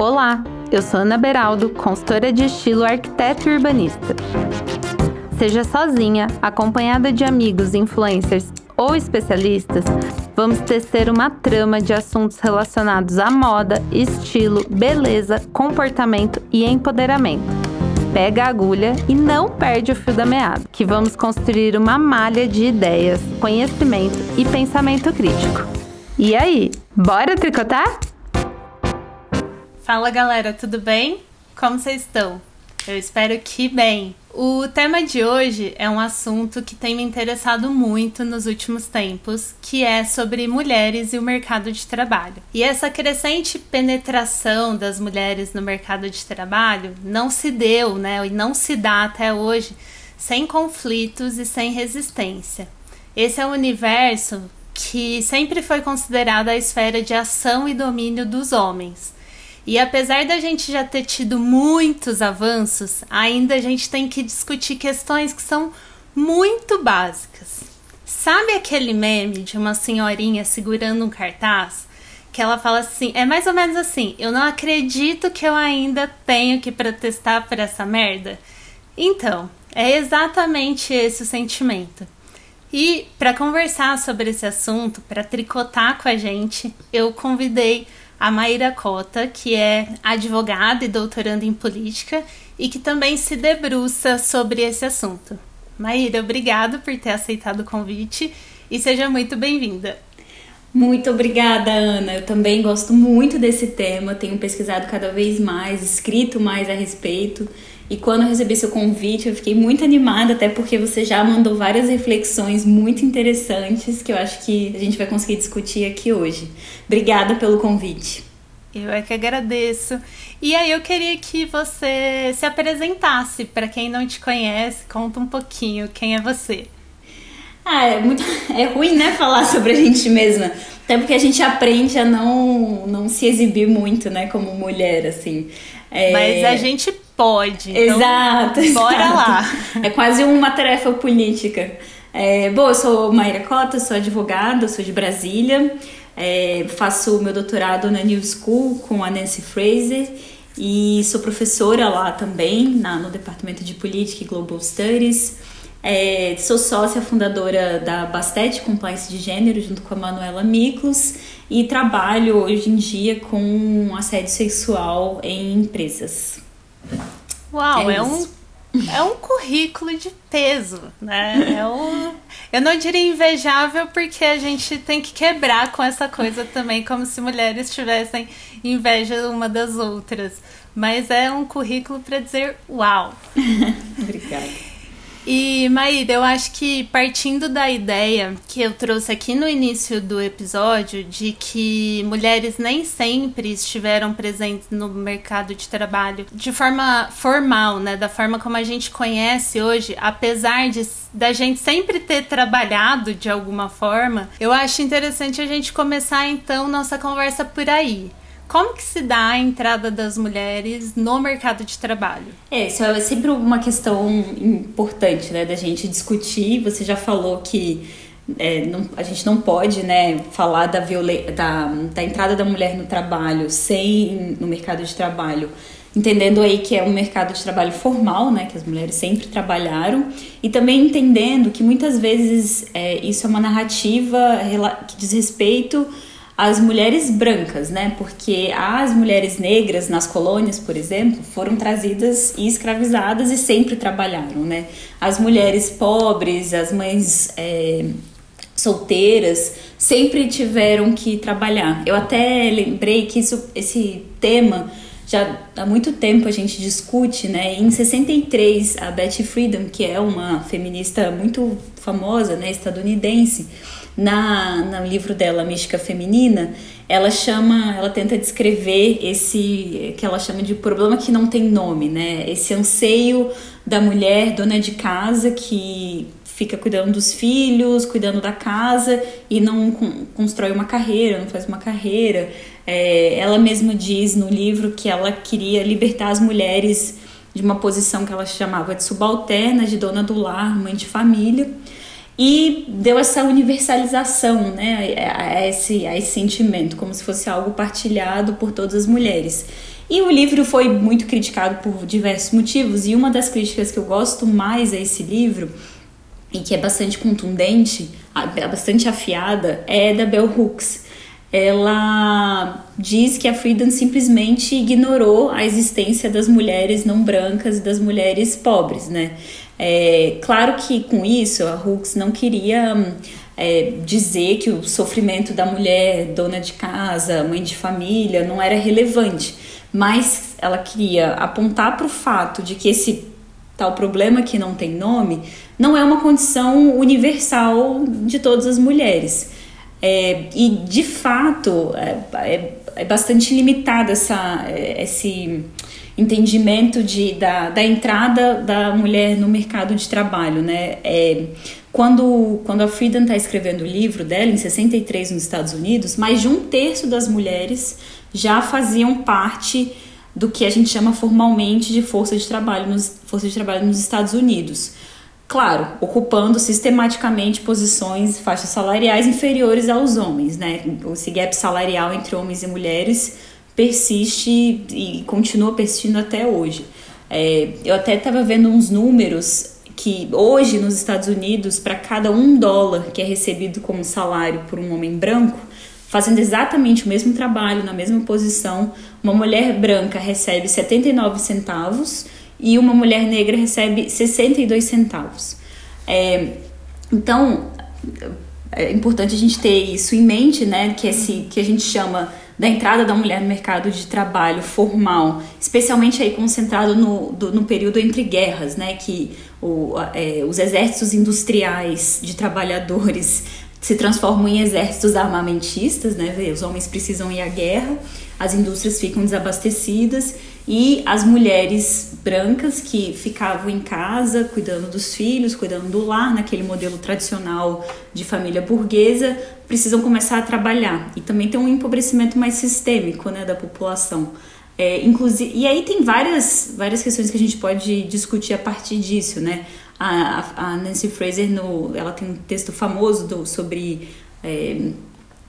Olá, eu sou Ana Beraldo, consultora de estilo arquiteto e urbanista. Seja sozinha, acompanhada de amigos, influencers ou especialistas, vamos tecer uma trama de assuntos relacionados à moda, estilo, beleza, comportamento e empoderamento. Pega a agulha e não perde o fio da meada, que vamos construir uma malha de ideias, conhecimento e pensamento crítico. E aí, bora tricotar? Fala galera, tudo bem? Como vocês estão? Eu espero que bem. O tema de hoje é um assunto que tem me interessado muito nos últimos tempos, que é sobre mulheres e o mercado de trabalho. E essa crescente penetração das mulheres no mercado de trabalho não se deu, né, e não se dá até hoje sem conflitos e sem resistência. Esse é um universo que sempre foi considerado a esfera de ação e domínio dos homens. E apesar da gente já ter tido muitos avanços, ainda a gente tem que discutir questões que são muito básicas. Sabe aquele meme de uma senhorinha segurando um cartaz? Que ela fala assim, é mais ou menos assim: eu não acredito que eu ainda tenho que protestar por essa merda. Então, é exatamente esse o sentimento. E para conversar sobre esse assunto, para tricotar com a gente, eu convidei a Maíra Cota, que é advogada e doutoranda em política e que também se debruça sobre esse assunto. Maíra, obrigado por ter aceitado o convite e seja muito bem-vinda. Muito obrigada, Ana. Eu também gosto muito desse tema, tenho pesquisado cada vez mais, escrito mais a respeito. E quando eu recebi seu convite, eu fiquei muito animada, até porque você já mandou várias reflexões muito interessantes que eu acho que a gente vai conseguir discutir aqui hoje. Obrigada pelo convite. Eu é que agradeço. E aí eu queria que você se apresentasse para quem não te conhece, conta um pouquinho quem é você. Ah, é muito é ruim, né, falar sobre a gente mesma. Até porque a gente aprende a não não se exibir muito, né, como mulher assim. É... Mas a gente pode. Então exato. Bora exato. lá. É quase uma tarefa política. É, bom, eu sou Maíra Cota, sou advogada, sou de Brasília. É, faço meu doutorado na New School com a Nancy Fraser e sou professora lá também, na, no Departamento de Política e Global Studies. É, sou sócia fundadora da Bastet Compliance de Gênero, junto com a Manuela Miklos, e trabalho hoje em dia com assédio sexual em empresas. Uau, é, é um, é um currículo de peso, né? É um, eu não diria invejável porque a gente tem que quebrar com essa coisa também, como se mulheres tivessem inveja uma das outras. Mas é um currículo para dizer uau. Obrigada. E Maíra, eu acho que partindo da ideia que eu trouxe aqui no início do episódio de que mulheres nem sempre estiveram presentes no mercado de trabalho de forma formal, né, da forma como a gente conhece hoje, apesar de da gente sempre ter trabalhado de alguma forma, eu acho interessante a gente começar então nossa conversa por aí. Como que se dá a entrada das mulheres no mercado de trabalho? É, isso é sempre uma questão importante, né, da gente discutir. Você já falou que é, não, a gente não pode, né, falar da, da, da entrada da mulher no trabalho sem no mercado de trabalho entendendo aí que é um mercado de trabalho formal, né, que as mulheres sempre trabalharam, e também entendendo que muitas vezes é, isso é uma narrativa que diz respeito as mulheres brancas, né? Porque as mulheres negras nas colônias, por exemplo, foram trazidas e escravizadas e sempre trabalharam, né? As mulheres pobres, as mães é, solteiras, sempre tiveram que trabalhar. Eu até lembrei que isso, esse tema já há muito tempo a gente discute, né? Em 63, a Betty Friedan, que é uma feminista muito famosa, né, estadunidense, na no livro dela Mística Feminina, ela chama, ela tenta descrever esse que ela chama de problema que não tem nome, né? Esse anseio da mulher dona de casa que fica cuidando dos filhos, cuidando da casa e não constrói uma carreira, não faz uma carreira. É, ela mesma diz no livro que ela queria libertar as mulheres de uma posição que ela chamava de subalterna, de dona do lar, mãe de família e deu essa universalização né, a, esse, a esse sentimento, como se fosse algo partilhado por todas as mulheres. E o livro foi muito criticado por diversos motivos, e uma das críticas que eu gosto mais a esse livro, e que é bastante contundente, bastante afiada, é da Bell Hooks. Ela diz que a Friedan simplesmente ignorou a existência das mulheres não brancas e das mulheres pobres, né? É, claro que com isso a Hooks não queria é, dizer que o sofrimento da mulher dona de casa, mãe de família, não era relevante, mas ela queria apontar para o fato de que esse tal problema que não tem nome não é uma condição universal de todas as mulheres. É, e de fato é, é, é bastante limitado essa, esse entendimento de, da, da entrada da mulher no mercado de trabalho. Né? É, quando, quando a Friedan está escrevendo o livro dela, em 63 nos Estados Unidos, mais de um terço das mulheres já faziam parte do que a gente chama formalmente de força de trabalho nos, força de trabalho nos Estados Unidos. Claro, ocupando sistematicamente posições, faixas salariais inferiores aos homens, né? Esse gap salarial entre homens e mulheres persiste e continua persistindo até hoje. É, eu até estava vendo uns números que hoje nos Estados Unidos, para cada um dólar que é recebido como salário por um homem branco, fazendo exatamente o mesmo trabalho, na mesma posição, uma mulher branca recebe 79 centavos e uma mulher negra recebe 62 centavos. É, então, é importante a gente ter isso em mente, né? Que, esse, que a gente chama da entrada da mulher no mercado de trabalho formal, especialmente aí concentrado no, do, no período entre guerras, né? Que o, é, os exércitos industriais de trabalhadores se transformam em exércitos armamentistas, né? Os homens precisam ir à guerra, as indústrias ficam desabastecidas e as mulheres brancas que ficavam em casa cuidando dos filhos, cuidando do lar, naquele modelo tradicional de família burguesa, precisam começar a trabalhar. E também tem um empobrecimento mais sistêmico né, da população. É, inclusive, e aí tem várias, várias questões que a gente pode discutir a partir disso, né? A, a Nancy Fraser, no, ela tem um texto famoso do, sobre é,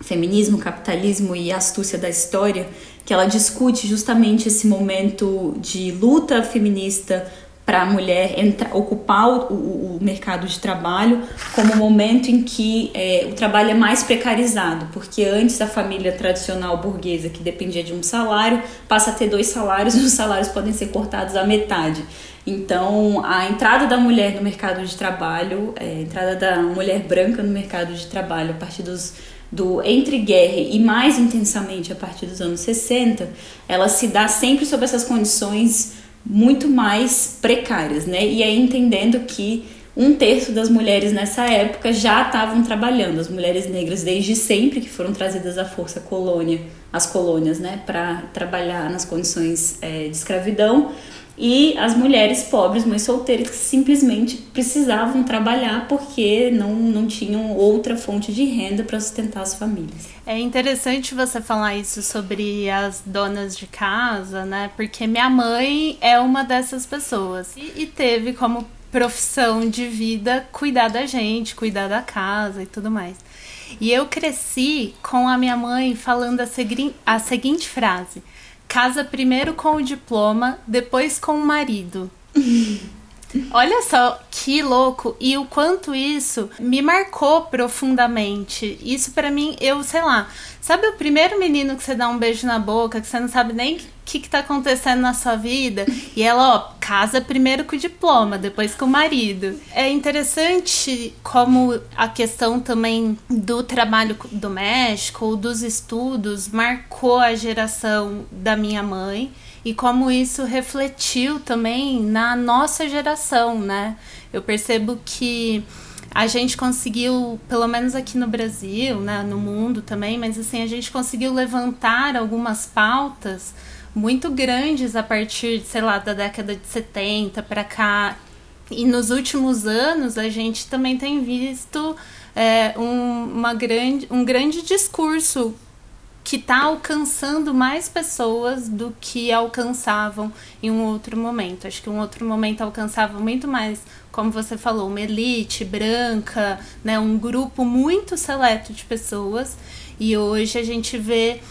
feminismo, capitalismo e astúcia da história, que ela discute justamente esse momento de luta feminista para a mulher entra, ocupar o, o, o, mercado de trabalho como momento em que é, o trabalho é mais precarizado, porque antes a família tradicional burguesa que dependia de um salário passa a ter dois salários e os salários podem ser cortados à metade. Então, a entrada da mulher no mercado de trabalho, é, a entrada da mulher branca no mercado de trabalho a partir dos do entre guerra e mais intensamente a partir dos anos 60, ela se dá sempre sob essas condições muito mais precárias, né? E aí entendendo que um terço das mulheres nessa época já estavam trabalhando, as mulheres negras desde sempre que foram trazidas à força colônia, as colônias, né, para trabalhar nas condições é, de escravidão e as mulheres pobres, mães solteiras, que simplesmente precisavam trabalhar porque não, não tinham outra fonte de renda para sustentar as famílias. É interessante você falar isso sobre as donas de casa, né? Porque minha mãe é uma dessas pessoas e, e teve como profissão de vida cuidar da gente, cuidar da casa e tudo mais. E eu cresci com a minha mãe falando a, a seguinte frase: casa primeiro com o diploma, depois com o marido. Olha só que louco e o quanto isso me marcou profundamente. Isso para mim, eu sei lá. Sabe o primeiro menino que você dá um beijo na boca, que você não sabe nem o que, que tá acontecendo na sua vida? E ela, ó, casa primeiro com o diploma, depois com o marido. É interessante como a questão também do trabalho doméstico ou dos estudos marcou a geração da minha mãe e como isso refletiu também na nossa geração, né? Eu percebo que a gente conseguiu, pelo menos aqui no Brasil, né, no mundo também, mas assim, a gente conseguiu levantar algumas pautas muito grandes a partir, sei lá, da década de 70 para cá. E nos últimos anos a gente também tem visto é, um, uma grande, um grande discurso que está alcançando mais pessoas do que alcançavam em um outro momento. Acho que um outro momento alcançava muito mais, como você falou, uma elite branca, né, um grupo muito seleto de pessoas. E hoje a gente vê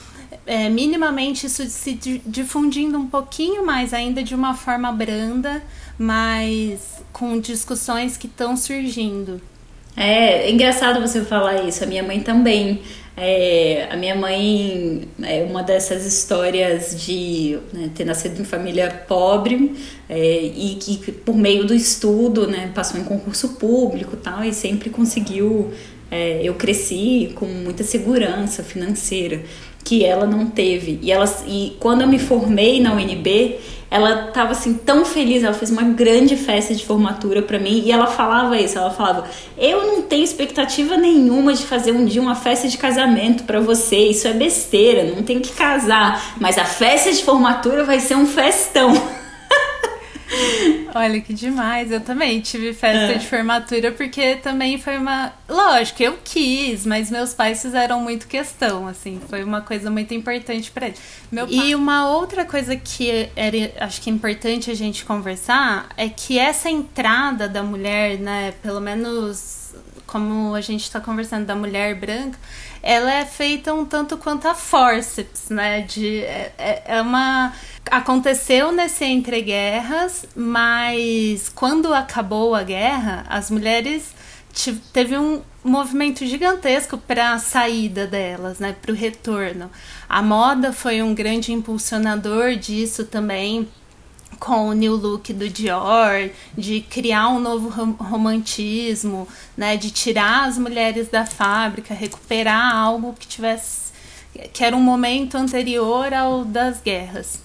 é, minimamente isso se difundindo um pouquinho mais ainda de uma forma branda, mas com discussões que estão surgindo. É, é engraçado você falar isso. A minha mãe também. É, a minha mãe é uma dessas histórias de né, ter nascido em família pobre é, e que por meio do estudo né, passou em concurso público tal e sempre conseguiu é, eu cresci com muita segurança financeira que ela não teve. E, e quando eu me formei na UNB, ela estava assim tão feliz, ela fez uma grande festa de formatura para mim e ela falava isso, ela falava: "Eu não tenho expectativa nenhuma de fazer um dia uma festa de casamento para você, isso é besteira, não tem que casar, mas a festa de formatura vai ser um festão". Olha que demais. Eu também tive festa é. de formatura porque também foi uma. Lógico, eu quis, mas meus pais fizeram muito questão, assim. Foi uma coisa muito importante para eles. Meu pai... E uma outra coisa que era, acho que é importante a gente conversar é que essa entrada da mulher, né, pelo menos como a gente está conversando da mulher branca, ela é feita um tanto quanto a forceps, né? De, é, é, é uma aconteceu nesse entreguerras, mas quando acabou a guerra, as mulheres teve um movimento gigantesco para a saída delas, né, para o retorno. A moda foi um grande impulsionador disso também, com o new look do Dior, de criar um novo romantismo, né, de tirar as mulheres da fábrica, recuperar algo que tivesse que era um momento anterior ao das guerras.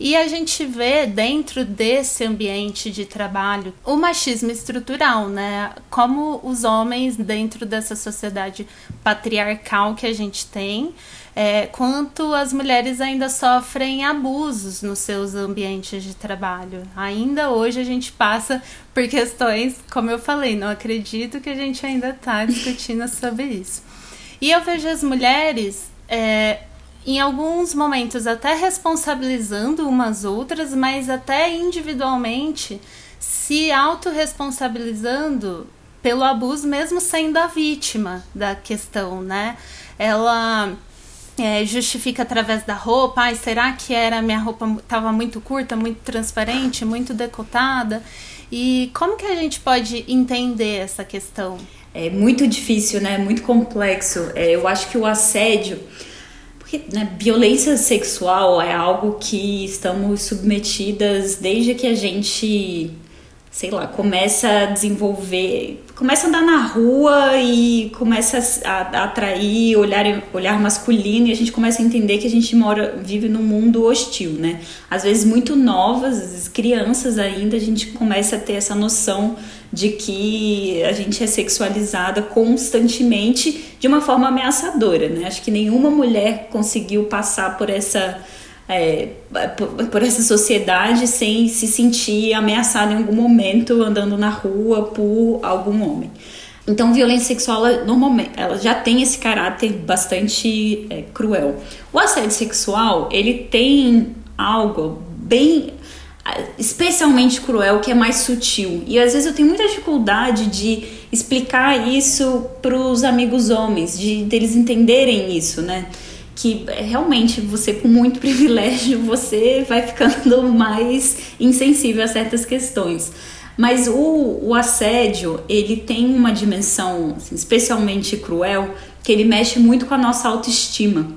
E a gente vê dentro desse ambiente de trabalho o machismo estrutural, né? Como os homens dentro dessa sociedade patriarcal que a gente tem, é, quanto as mulheres ainda sofrem abusos nos seus ambientes de trabalho. Ainda hoje a gente passa por questões, como eu falei, não acredito que a gente ainda está discutindo sobre isso. E eu vejo as mulheres é, em alguns momentos até responsabilizando umas outras, mas até individualmente se autorresponsabilizando pelo abuso, mesmo sendo a vítima da questão, né? Ela é, justifica através da roupa, ai, será que era minha roupa estava muito curta, muito transparente, muito decotada? E como que a gente pode entender essa questão? É muito difícil, né? Muito complexo. É, eu acho que o assédio porque né, violência sexual é algo que estamos submetidas desde que a gente, sei lá, começa a desenvolver, começa a andar na rua e começa a, a atrair olhar, olhar masculino e a gente começa a entender que a gente mora, vive num mundo hostil, né? Às vezes muito novas, às vezes crianças ainda, a gente começa a ter essa noção de que a gente é sexualizada constantemente de uma forma ameaçadora, né? Acho que nenhuma mulher conseguiu passar por essa é, por, essa sociedade sem se sentir ameaçada em algum momento andando na rua por algum homem. Então, violência sexual, ela, normalmente, ela já tem esse caráter bastante é, cruel. O assédio sexual, ele tem algo bem especialmente cruel, que é mais sutil. E às vezes eu tenho muita dificuldade de explicar isso para os amigos homens, de deles entenderem isso, né? Que é, realmente você com muito privilégio você vai ficando mais insensível a certas questões. Mas o, o assédio, ele tem uma dimensão assim, especialmente cruel, que ele mexe muito com a nossa autoestima.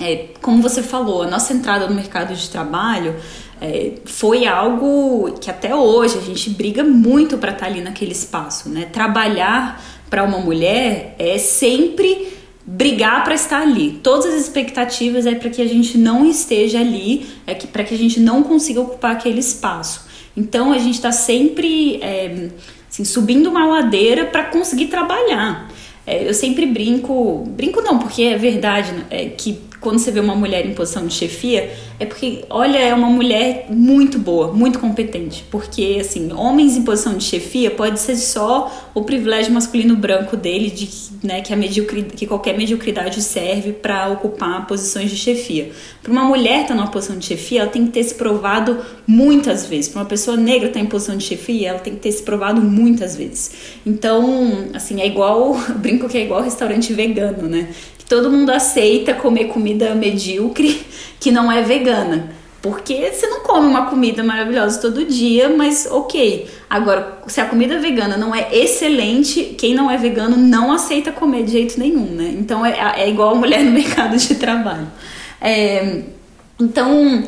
É, como você falou, a nossa entrada no mercado de trabalho é, foi algo que até hoje a gente briga muito para estar tá ali naquele espaço, né? Trabalhar para uma mulher é sempre brigar para estar ali. Todas as expectativas é para que a gente não esteja ali, é que para que a gente não consiga ocupar aquele espaço. Então a gente está sempre é, assim, subindo uma ladeira para conseguir trabalhar. É, eu sempre brinco, brinco não, porque é verdade né, é, que quando você vê uma mulher em posição de chefia, é porque, olha, é uma mulher muito boa, muito competente. Porque, assim, homens em posição de chefia pode ser só o privilégio masculino branco dele, de né, que, a mediocridade, que qualquer mediocridade serve para ocupar posições de chefia. Para uma mulher estar tá numa posição de chefia, ela tem que ter se provado muitas vezes. Para uma pessoa negra estar tá em posição de chefia, ela tem que ter se provado muitas vezes. Então, assim, é igual, brinco que é igual restaurante vegano, né? Todo mundo aceita comer comida medíocre que não é vegana. Porque você não come uma comida maravilhosa todo dia, mas ok. Agora, se a comida vegana não é excelente, quem não é vegano não aceita comer de jeito nenhum, né? Então é, é igual a mulher no mercado de trabalho. É, então,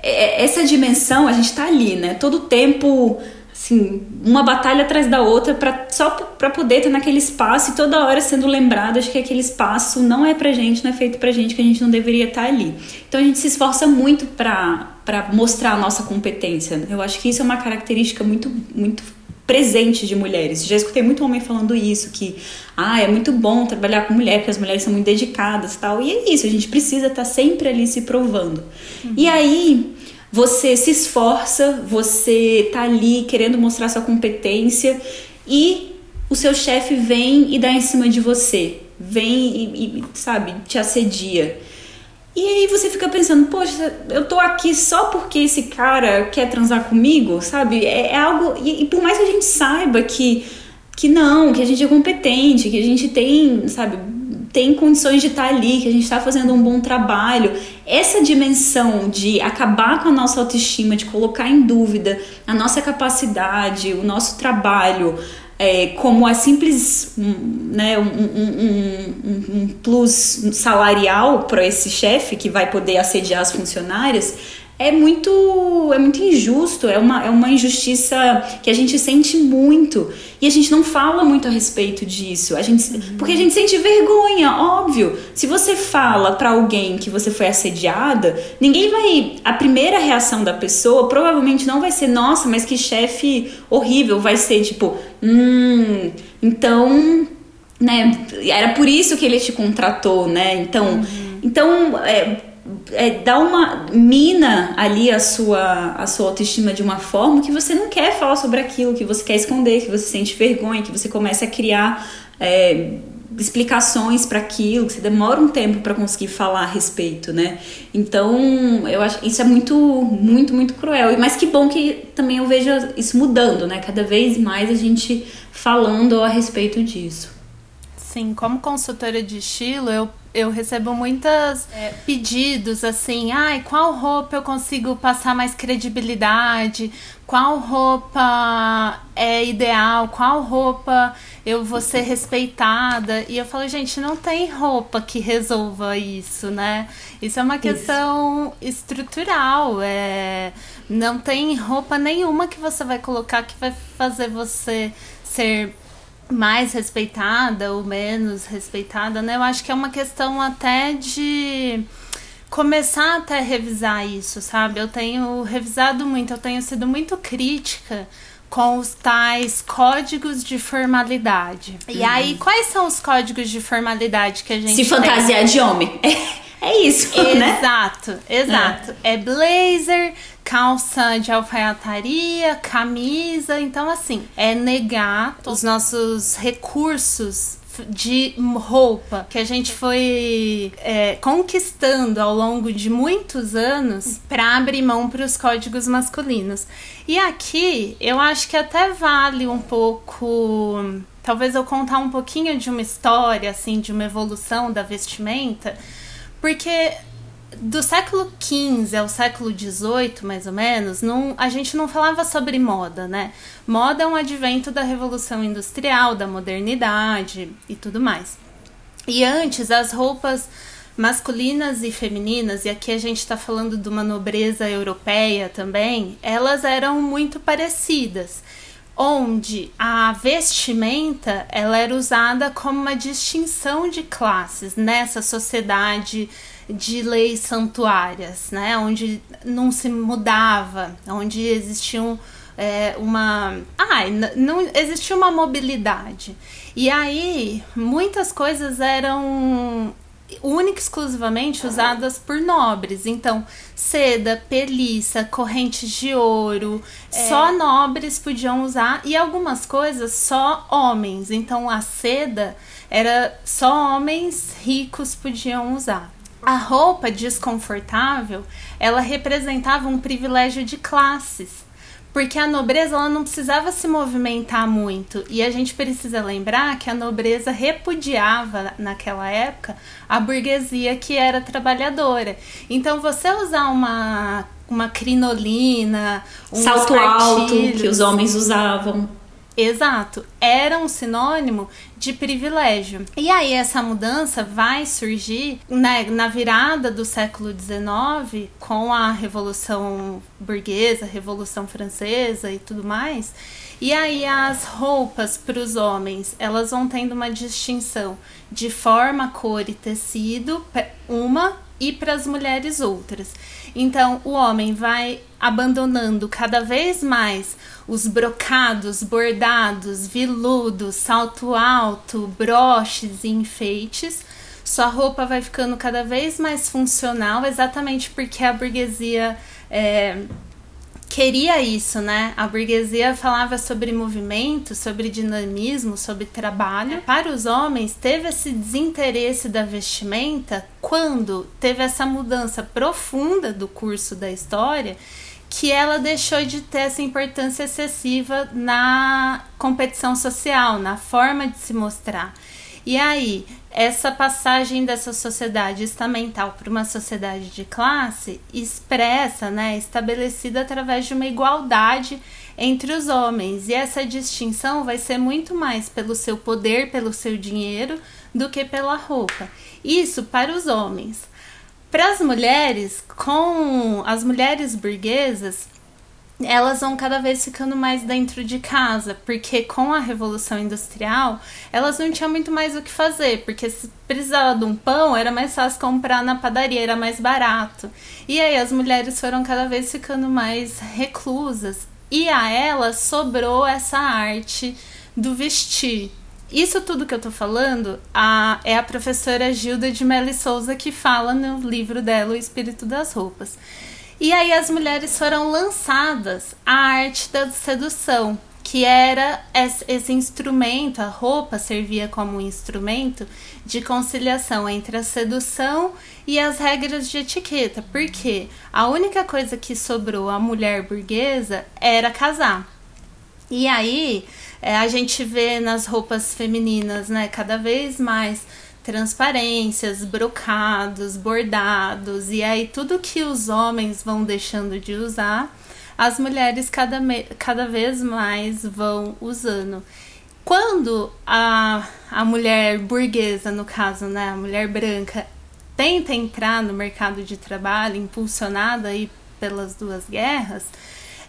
é, essa dimensão, a gente tá ali, né? Todo tempo assim, uma batalha atrás da outra para só para poder estar naquele espaço e toda hora sendo lembrada de que aquele espaço não é pra gente, não é feito pra gente, que a gente não deveria estar ali. Então a gente se esforça muito para para mostrar a nossa competência. Eu acho que isso é uma característica muito muito presente de mulheres. Já escutei muito homem falando isso, que ah, é muito bom trabalhar com mulher, porque as mulheres são muito dedicadas, tal. E é isso, a gente precisa estar sempre ali se provando. Uhum. E aí, você se esforça, você tá ali querendo mostrar sua competência e o seu chefe vem e dá em cima de você, vem e, e, sabe, te assedia. E aí você fica pensando, poxa, eu tô aqui só porque esse cara quer transar comigo, sabe? É, é algo. E, e, por mais que a gente saiba que, que não, que a gente é competente, que a gente tem, sabe, tem condições de estar ali, que a gente está fazendo um bom trabalho. Essa dimensão de acabar com a nossa autoestima, de colocar em dúvida a nossa capacidade, o nosso trabalho, é, como a simples né, um, um, um, um plus salarial para esse chefe que vai poder assediar as funcionárias, é muito é muito injusto, é uma, é uma injustiça que a gente sente muito e a gente não fala muito a respeito disso. A gente, uhum. Porque a gente sente vergonha, óbvio. Se você fala para alguém que você foi assediada, ninguém vai. A primeira reação da pessoa provavelmente não vai ser, nossa, mas que chefe horrível. Vai ser tipo, hum, então. Né, era por isso que ele te contratou, né? Então, uhum. então é, é, dá uma mina ali a sua, a sua autoestima de uma forma que você não quer falar sobre aquilo, que você quer esconder, que você sente vergonha, que você começa a criar é, explicações para aquilo, que você demora um tempo para conseguir falar a respeito, né? Então, eu acho isso é muito, muito, muito cruel. Mas que bom que também eu vejo isso mudando, né? Cada vez mais a gente falando a respeito disso. Sim, como consultora de estilo, eu eu recebo muitos é, pedidos assim, ai, qual roupa eu consigo passar mais credibilidade? Qual roupa é ideal? Qual roupa eu vou ser respeitada? E eu falo, gente, não tem roupa que resolva isso, né? Isso é uma questão isso. estrutural. É... Não tem roupa nenhuma que você vai colocar que vai fazer você ser mais respeitada ou menos respeitada, né? Eu acho que é uma questão até de começar até a revisar isso, sabe? Eu tenho revisado muito, eu tenho sido muito crítica com os tais códigos de formalidade. Uhum. E aí, quais são os códigos de formalidade que a gente Se fantasiar tem? de homem. É isso, exato, né? Exato, exato. É. é blazer, calça de alfaiataria, camisa. Então, assim, é negar os nossos recursos de roupa que a gente foi é, conquistando ao longo de muitos anos para abrir mão para os códigos masculinos. E aqui eu acho que até vale um pouco, talvez eu contar um pouquinho de uma história assim, de uma evolução da vestimenta, porque do século XV ao século XVIII, mais ou menos, não, a gente não falava sobre moda, né? Moda é um advento da Revolução Industrial, da modernidade e tudo mais. E antes, as roupas masculinas e femininas, e aqui a gente está falando de uma nobreza europeia também, elas eram muito parecidas onde a vestimenta ela era usada como uma distinção de classes nessa sociedade de leis santuárias, né? Onde não se mudava, onde existiam é, uma. Ah, não existia uma mobilidade. E aí, muitas coisas eram única e exclusivamente usadas por nobres. Então, seda, peliça, correntes de ouro, é. só nobres podiam usar e algumas coisas só homens. Então, a seda era só homens ricos podiam usar. A roupa desconfortável, ela representava um privilégio de classes, porque a nobreza ela não precisava se movimentar muito e a gente precisa lembrar que a nobreza repudiava naquela época a burguesia que era trabalhadora. Então você usar uma uma crinolina, um salto alto que os homens usavam. Exato, era um sinônimo de privilégio. E aí essa mudança vai surgir né, na virada do século XIX, com a Revolução Burguesa, Revolução Francesa e tudo mais. E aí as roupas para os homens, elas vão tendo uma distinção de forma, cor e tecido, uma e para as mulheres outras. Então, o homem vai abandonando cada vez mais os brocados, bordados, viludos, salto alto, broches e enfeites. Sua roupa vai ficando cada vez mais funcional, exatamente porque a burguesia é, queria isso, né? A burguesia falava sobre movimento, sobre dinamismo, sobre trabalho. Para os homens, teve esse desinteresse da vestimenta quando teve essa mudança profunda do curso da história que ela deixou de ter essa importância excessiva na competição social, na forma de se mostrar. E aí, essa passagem dessa sociedade estamental para uma sociedade de classe expressa, né, estabelecida através de uma igualdade entre os homens. E essa distinção vai ser muito mais pelo seu poder, pelo seu dinheiro, do que pela roupa. Isso para os homens. Para as mulheres, com as mulheres burguesas, elas vão cada vez ficando mais dentro de casa, porque com a Revolução Industrial, elas não tinham muito mais o que fazer, porque se precisava de um pão, era mais fácil comprar na padaria, era mais barato. E aí as mulheres foram cada vez ficando mais reclusas, e a elas sobrou essa arte do vestir. Isso tudo que eu tô falando a, é a professora Gilda de Melli Souza que fala no livro dela, O Espírito das Roupas. E aí as mulheres foram lançadas a arte da sedução, que era esse instrumento, a roupa servia como um instrumento de conciliação entre a sedução e as regras de etiqueta, porque a única coisa que sobrou à mulher burguesa era casar. E aí é, a gente vê nas roupas femininas, né, cada vez mais transparências, brocados, bordados, e aí tudo que os homens vão deixando de usar, as mulheres cada, cada vez mais vão usando. Quando a, a mulher burguesa, no caso, né, a mulher branca, tenta entrar no mercado de trabalho, impulsionada aí pelas duas guerras,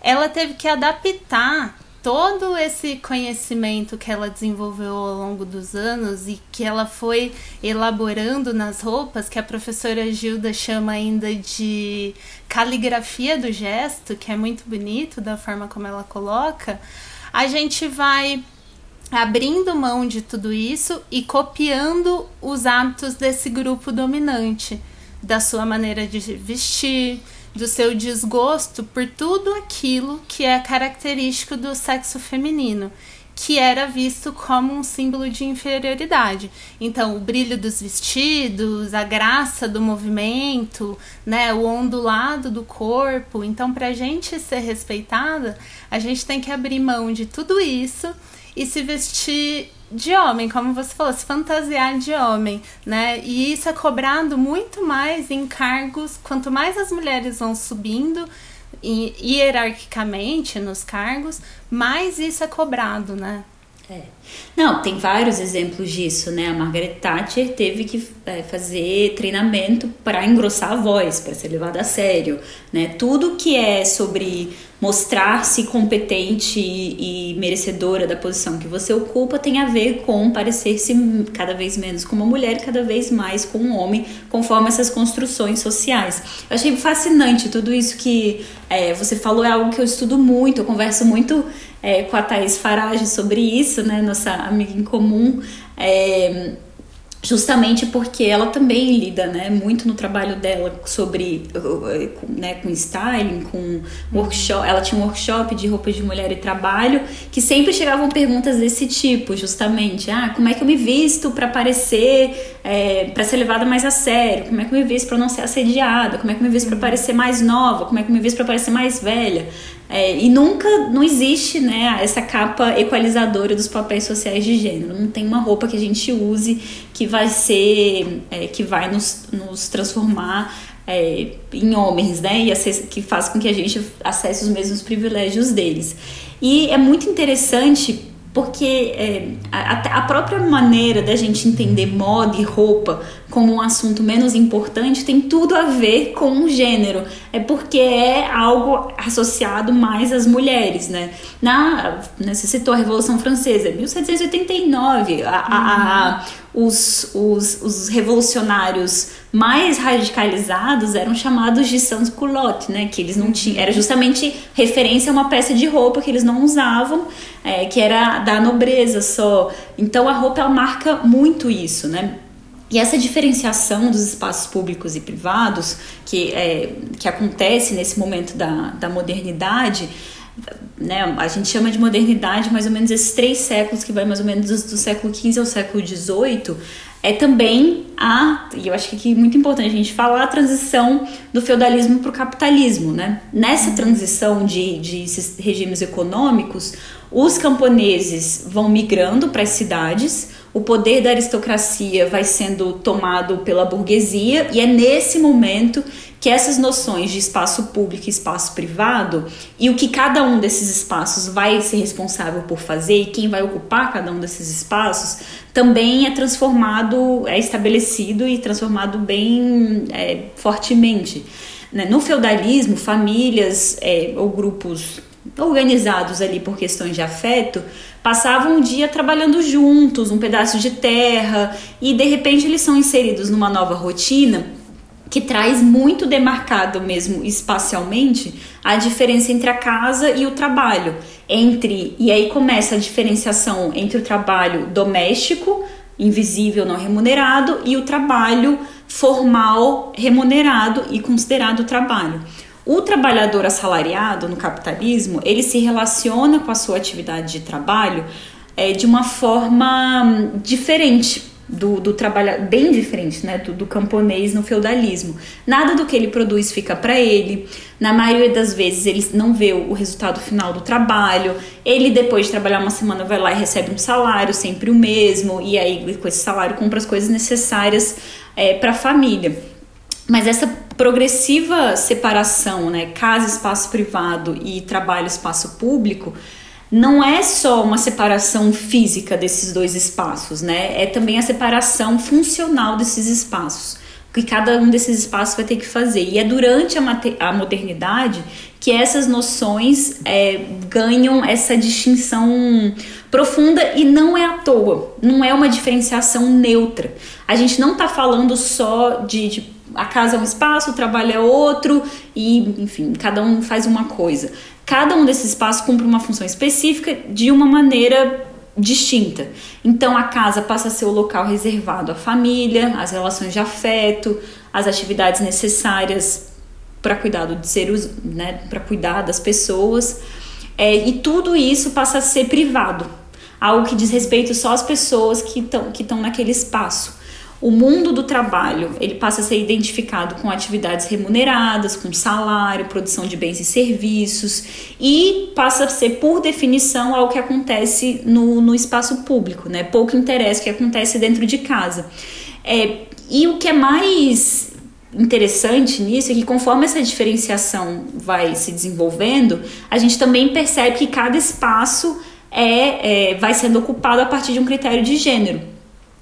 ela teve que adaptar todo esse conhecimento que ela desenvolveu ao longo dos anos e que ela foi elaborando nas roupas, que a professora Gilda chama ainda de caligrafia do gesto, que é muito bonito da forma como ela coloca, a gente vai abrindo mão de tudo isso e copiando os hábitos desse grupo dominante, da sua maneira de vestir, do seu desgosto por tudo aquilo que é característico do sexo feminino, que era visto como um símbolo de inferioridade. Então, o brilho dos vestidos, a graça do movimento, né, o ondulado do corpo. Então, para a gente ser respeitada, a gente tem que abrir mão de tudo isso e se vestir de homem, como você falou, se fantasiar de homem, né? E isso é cobrado muito mais em cargos, quanto mais as mulheres vão subindo hierarquicamente nos cargos, mais isso é cobrado, né? É. Não, tem vários exemplos disso, né? A Margaret Thatcher teve que é, fazer treinamento para engrossar a voz, para ser levada a sério, né? Tudo que é sobre mostrar-se competente e, merecedora da posição que você ocupa tem a ver com parecer-se cada vez menos com uma mulher, cada vez mais com um homem, conforme essas construções sociais. Eu achei fascinante tudo isso que é, você falou, é algo que eu estudo muito, eu converso muito é, com a Thaís Farage sobre isso, né, nossa amiga em comum. É, justamente porque ela também lida né, muito no trabalho dela sobre né, com styling, com workshop. Ela tinha um workshop de roupas de mulher e trabalho que sempre chegavam perguntas desse tipo, justamente, ah, como é que eu me visto para parecer é, para ser levada mais a sério? Como é que eu me visto para não ser assediada? Como é que eu me visto para parecer mais nova? Como é que eu me visto para parecer mais velha? É, e nunca, não existe né, essa capa equalizadora dos papéis sociais de gênero. Não tem uma roupa que a gente use que vai ser, é, que vai nos, nos transformar é, em homens, né? E que faz com que a gente acesse os mesmos privilégios deles. E é muito interessante porque é, a, a, própria maneira da gente entender moda e roupa como um assunto menos importante tem tudo a ver com o gênero. É porque é algo associado mais às mulheres, né? Na, né, você citou a Revolução Francesa, 1789, a, a, os, os, os revolucionários mais radicalizados eram chamados de sans culotte, né? Que eles não tinham, era justamente referência a uma peça de roupa que eles não usavam, é, que era da nobreza só. Então a roupa ela marca muito isso, né? E essa diferenciação dos espaços públicos e privados que, é, que acontece nesse momento da, da modernidade né, a gente chama de modernidade mais ou menos esses três séculos que vai mais ou menos do, do século XV ao século XVIII é também a, e eu acho que é muito importante a gente falar, a transição do feudalismo para o capitalismo. Né? Nessa transição de, de regimes econômicos, os camponeses vão migrando para as cidades, o poder da aristocracia vai sendo tomado pela burguesia, e é nesse momento que essas noções de espaço público e espaço privado e o que cada um desses espaços vai ser responsável por fazer e quem vai ocupar cada um desses espaços também é transformado, é estabelecido e transformado bem é, fortemente. Né? No feudalismo, famílias é, ou grupos organizados ali por questões de afeto passavam um dia trabalhando juntos, um pedaço de terra, e de repente eles são inseridos numa nova rotina que traz muito demarcado mesmo espacialmente a diferença entre a casa e o trabalho. Entre e aí começa a diferenciação entre o trabalho doméstico, invisível, não remunerado, e o trabalho formal, remunerado e considerado trabalho. O trabalhador assalariado no capitalismo, ele se relaciona com a sua atividade de trabalho é, de uma forma diferente do, do trabalho bem diferente né, do, do, camponês no feudalismo. Nada do que ele produz fica para ele. Na maioria das vezes ele não vê o resultado final do trabalho. Ele depois de trabalhar uma semana vai lá e recebe um salário sempre o mesmo e aí com esse salário compra as coisas necessárias é, para a família. Mas essa progressiva separação, né, casa espaço privado e trabalho espaço público não é só uma separação física desses dois espaços, né? É também a separação funcional desses espaços, que cada um desses espaços vai ter que fazer. E é durante a, a modernidade que essas noções é, ganham essa distinção profunda e não é à toa, não é uma diferenciação neutra. A gente não está falando só de, de a casa é um espaço, o trabalho é outro e, enfim, cada um faz uma coisa. Cada um desses espaços cumpre uma função específica de uma maneira distinta. Então a casa passa a ser o local reservado à família, às relações de afeto, às atividades necessárias para cuidado de seres, né, para cuidar das pessoas. É, e tudo isso passa a ser privado, algo que diz respeito só às pessoas que estão que naquele espaço o mundo do trabalho ele passa a ser identificado com atividades remuneradas, com salário, produção de bens e serviços e passa a ser, por definição, algo que acontece no, no espaço público, né? Pouco interessa o que acontece dentro de casa. É, e o que é mais interessante nisso é que conforme essa diferenciação vai se desenvolvendo, a gente também percebe que cada espaço é, é vai sendo ocupado a partir de um critério de gênero.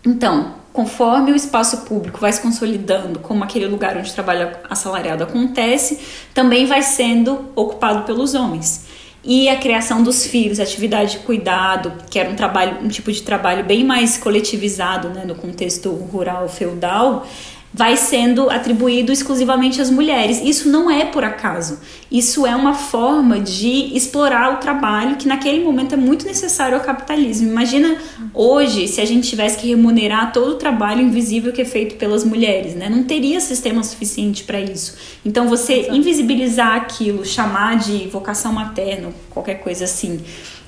Então, conforme o espaço público vai se consolidando como aquele lugar onde o trabalho assalariado acontece, também vai sendo ocupado pelos homens. E a criação dos filhos, a atividade de cuidado, que era um trabalho, um tipo de trabalho bem mais coletivizado, né, no contexto rural feudal, vai sendo atribuído exclusivamente às mulheres. Isso não é por acaso. Isso é uma forma de explorar o trabalho que naquele momento é muito necessário ao capitalismo. Imagina hoje se a gente tivesse que remunerar todo o trabalho invisível que é feito pelas mulheres, né? Não teria sistema suficiente para isso. Então você Exato. invisibilizar aquilo, chamar de vocação materna, qualquer coisa assim,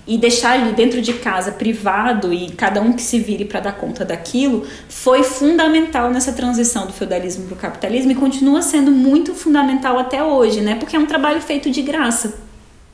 e deixar ali dentro de casa privado e cada um que se vire para dar conta daquilo foi fundamental nessa transição do feudalismo para o capitalismo e continua sendo muito fundamental até hoje, né? Porque é um trabalho feito de graça.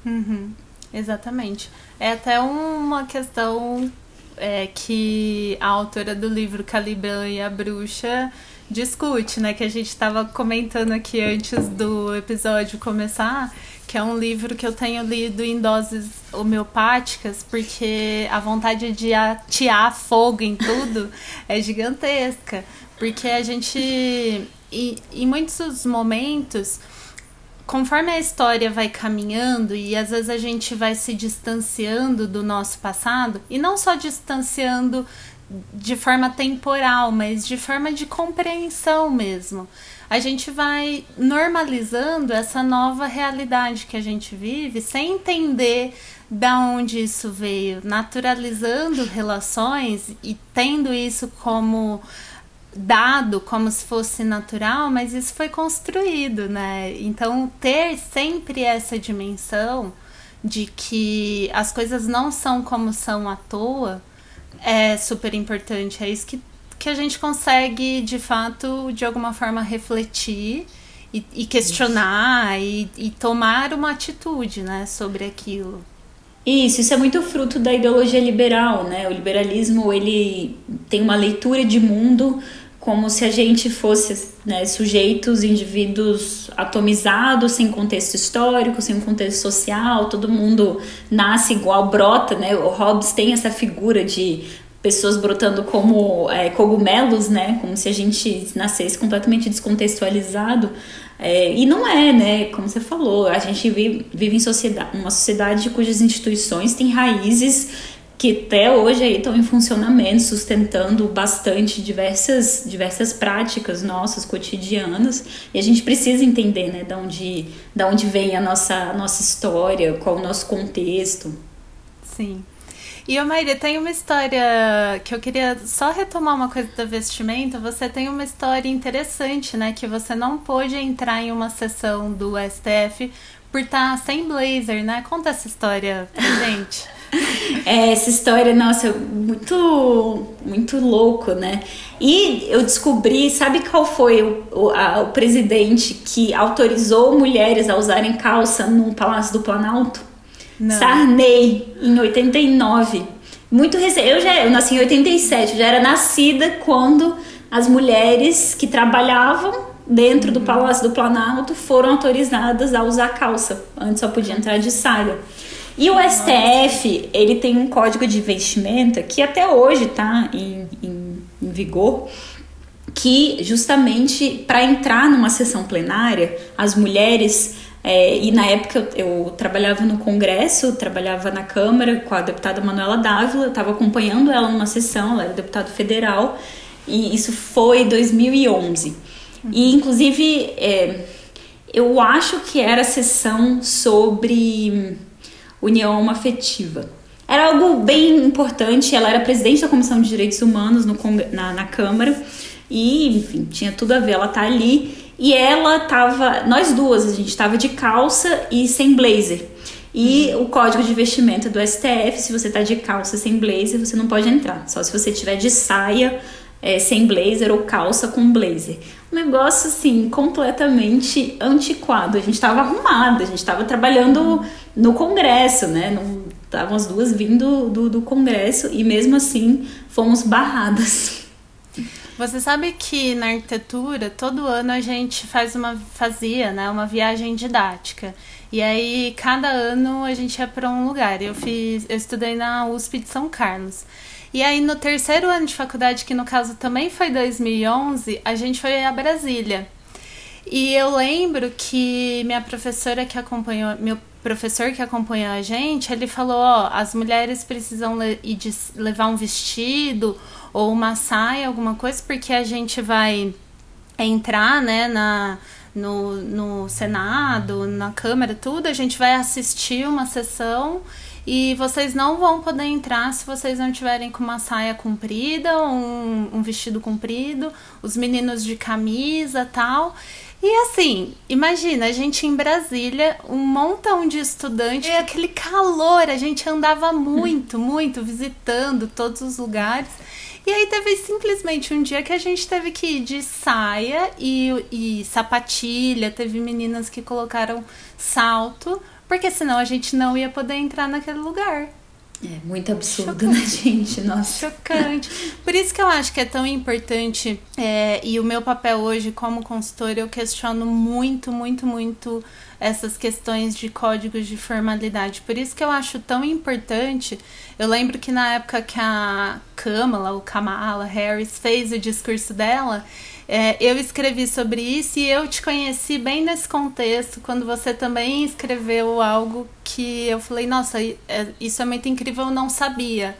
Uhum, exatamente. É até uma questão é, que a autora do livro Caliban e a Bruxa discute, né? Que a gente estava comentando aqui antes do episódio começar, que é um livro que eu tenho lido em doses homeopáticas, porque a vontade de atear fogo em tudo é gigantesca. Porque a gente, e, em muitos momentos, conforme a história vai caminhando e às vezes a gente vai se distanciando do nosso passado, e não só distanciando de forma temporal, mas de forma de compreensão mesmo. A gente vai normalizando essa nova realidade que a gente vive sem entender da onde isso veio, naturalizando relações e tendo isso como dado como se fosse natural, mas isso foi construído, né? Então ter sempre essa dimensão de que as coisas não são como são à toa é super importante. É isso que, que a gente consegue, de fato, de alguma forma refletir e, e questionar e, e, tomar uma atitude né, sobre aquilo. Isso, isso é muito fruto da ideologia liberal, né? O liberalismo, ele tem uma leitura de mundo como se a gente fosse né, sujeitos, indivíduos atomizados, sem contexto histórico, sem contexto social, todo mundo nasce igual, brota, né? O Hobbes tem essa figura de pessoas brotando como é, cogumelos, né? Como se a gente nascesse completamente descontextualizado. É, e não é, né? Como você falou, a gente vive, vive em sociedade, uma sociedade cujas instituições têm raízes que até hoje aí estão em funcionamento, sustentando bastante diversas, diversas práticas nossas cotidianas. E a gente precisa entender, né, da onde, da onde vem a nossa, a nossa história, qual o nosso contexto. Sim. E, ô Maíra, tem uma história que eu queria só retomar uma coisa da vestimenta. Você tem uma história interessante, né? Que você não pôde entrar em uma sessão do STF por estar sem blazer, né? Conta essa história pra gente. É, essa história, nossa, muito, muito louco, né? E eu descobri, sabe qual foi o, o, a, o presidente que autorizou mulheres a usarem calça no Palácio do Planalto? Não. Sarney, em 89. Muito recente. Eu já eu nasci em 87, eu já era nascida quando as mulheres que trabalhavam dentro do Palácio do Planalto foram autorizadas a usar calça. Antes só podia entrar de saia. E o STF, ele tem um código de vestimenta que até hoje está em, em, em vigor, que justamente para entrar numa sessão plenária, as mulheres é, e na época eu, eu, trabalhava no Congresso, trabalhava na Câmara com a deputada Manuela Dávila, estava acompanhando ela numa sessão, ela era deputada federal, e isso foi 2011. E inclusive é, eu acho que era a sessão sobre união afetiva. Era algo bem importante, ela era presidente da Comissão de Direitos Humanos no, na, na Câmara e, enfim, tinha tudo a ver, ela tá ali e ela tava, nós duas, a gente tava de calça e sem blazer. E o código de vestimenta do STF, se você tá de calça sem blazer, você não pode entrar. Só se você tiver de saia é, sem blazer ou calça com blazer. Um negócio assim, completamente antiquado. A gente estava arrumada, a gente estava trabalhando no Congresso, né? Estavam as duas vindo do, do Congresso e mesmo assim fomos barradas. Você sabe que na arquitetura todo ano a gente faz uma fazia, né, uma viagem didática. E aí cada ano a gente ia para um lugar. Eu fiz, eu estudei na USP de São Carlos. E aí, no terceiro ano de faculdade, que no caso também foi 2011, a gente foi a Brasília. E eu lembro que minha professora que acompanhou, meu professor que acompanhou a gente, ele falou: ó, as mulheres precisam le levar um vestido ou uma saia, alguma coisa, porque a gente vai entrar, né, na, no, no Senado, na Câmara, tudo, a gente vai assistir uma sessão e vocês não vão poder entrar se vocês não tiverem com uma saia comprida, um, um vestido comprido, os meninos de camisa tal. E assim, imagina, a gente em Brasília, um montão de estudantes, e aquele calor, a gente andava muito, muito, visitando todos os lugares. E aí teve simplesmente um dia que a gente teve que ir de saia e, e sapatilha, teve meninas que colocaram salto, porque senão a gente não ia poder entrar naquele lugar. É muito absurdo, Chocante. né, gente? Nossa. Chocante. Por isso que eu acho que é tão importante, é, e o meu papel hoje como consultora, eu questiono muito, muito, muito essas questões de códigos de formalidade. Por isso que eu acho tão importante. Eu lembro que na época que a Kamala, ou Kamala Harris, fez o discurso dela, é, eu escrevi sobre isso e eu te conheci bem nesse contexto, quando você também escreveu algo que eu falei, nossa, é, isso é muito incrível, eu não sabia.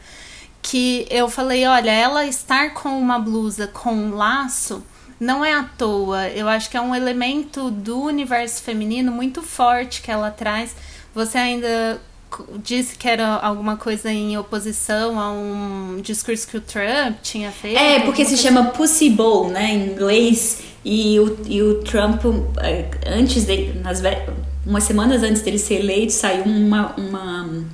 Que eu falei, olha, ela estar com uma blusa com um laço não é à toa. Eu acho que é um elemento do universo feminino muito forte que ela traz. Você ainda disse que era alguma coisa em oposição a um discurso que o Trump tinha feito. É, porque se chama Pussy Bowl, né, em inglês, e o, e o Trump, é, antes de, nas, umas semanas antes dele ser eleito, saiu uma, uma,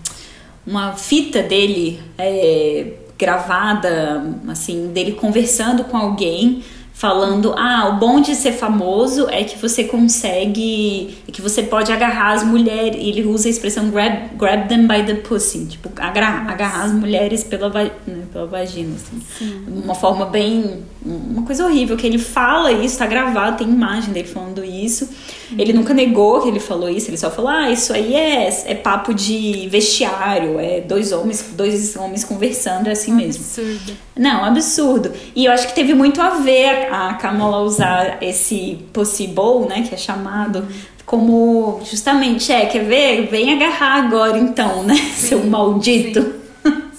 uma fita dele é, gravada, assim, dele conversando com alguém falando: ah, o bom de ser famoso é que você consegue, que você pode agarrar as mulheres. Ele usa a expressão grab, grab them by the pussy, tipo, agarrar, agarrar as mulheres pela, né, pela vagina, assim. Sim. Uma forma bem. Uma coisa horrível, que ele fala isso, tá gravado, tem imagem dele falando isso. Ele nunca negou que ele falou isso, ele só falou: ah, isso aí é, é papo de vestiário, é dois homens, dois homens conversando, é assim um mesmo. Absurdo. Não, absurdo. E eu acho que teve muito a ver a Kamala usar esse possible, né, que é chamado como justamente é, quer ver? Vem agarrar agora então, né, sim, seu maldito. Sim.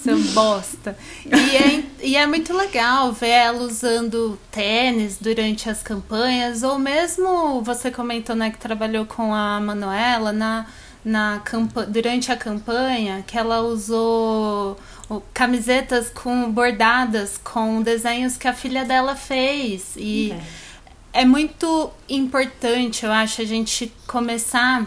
Seu bosta. E é, e é muito legal ver ela usando tênis durante as campanhas, ou mesmo você comentou, né, que trabalhou com a Manuela na, na durante a campanha, que ela usou camisetas com bordadas com desenhos que a filha dela fez. E é, é muito importante, eu acho, a gente começar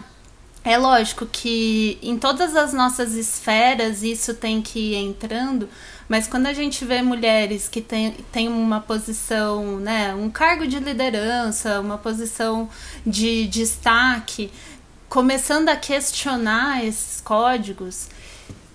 é lógico que em todas as nossas esferas isso tem que ir entrando, mas quando a gente vê mulheres que têm tem uma posição, né, um cargo de liderança, uma posição de destaque, começando a questionar esses códigos,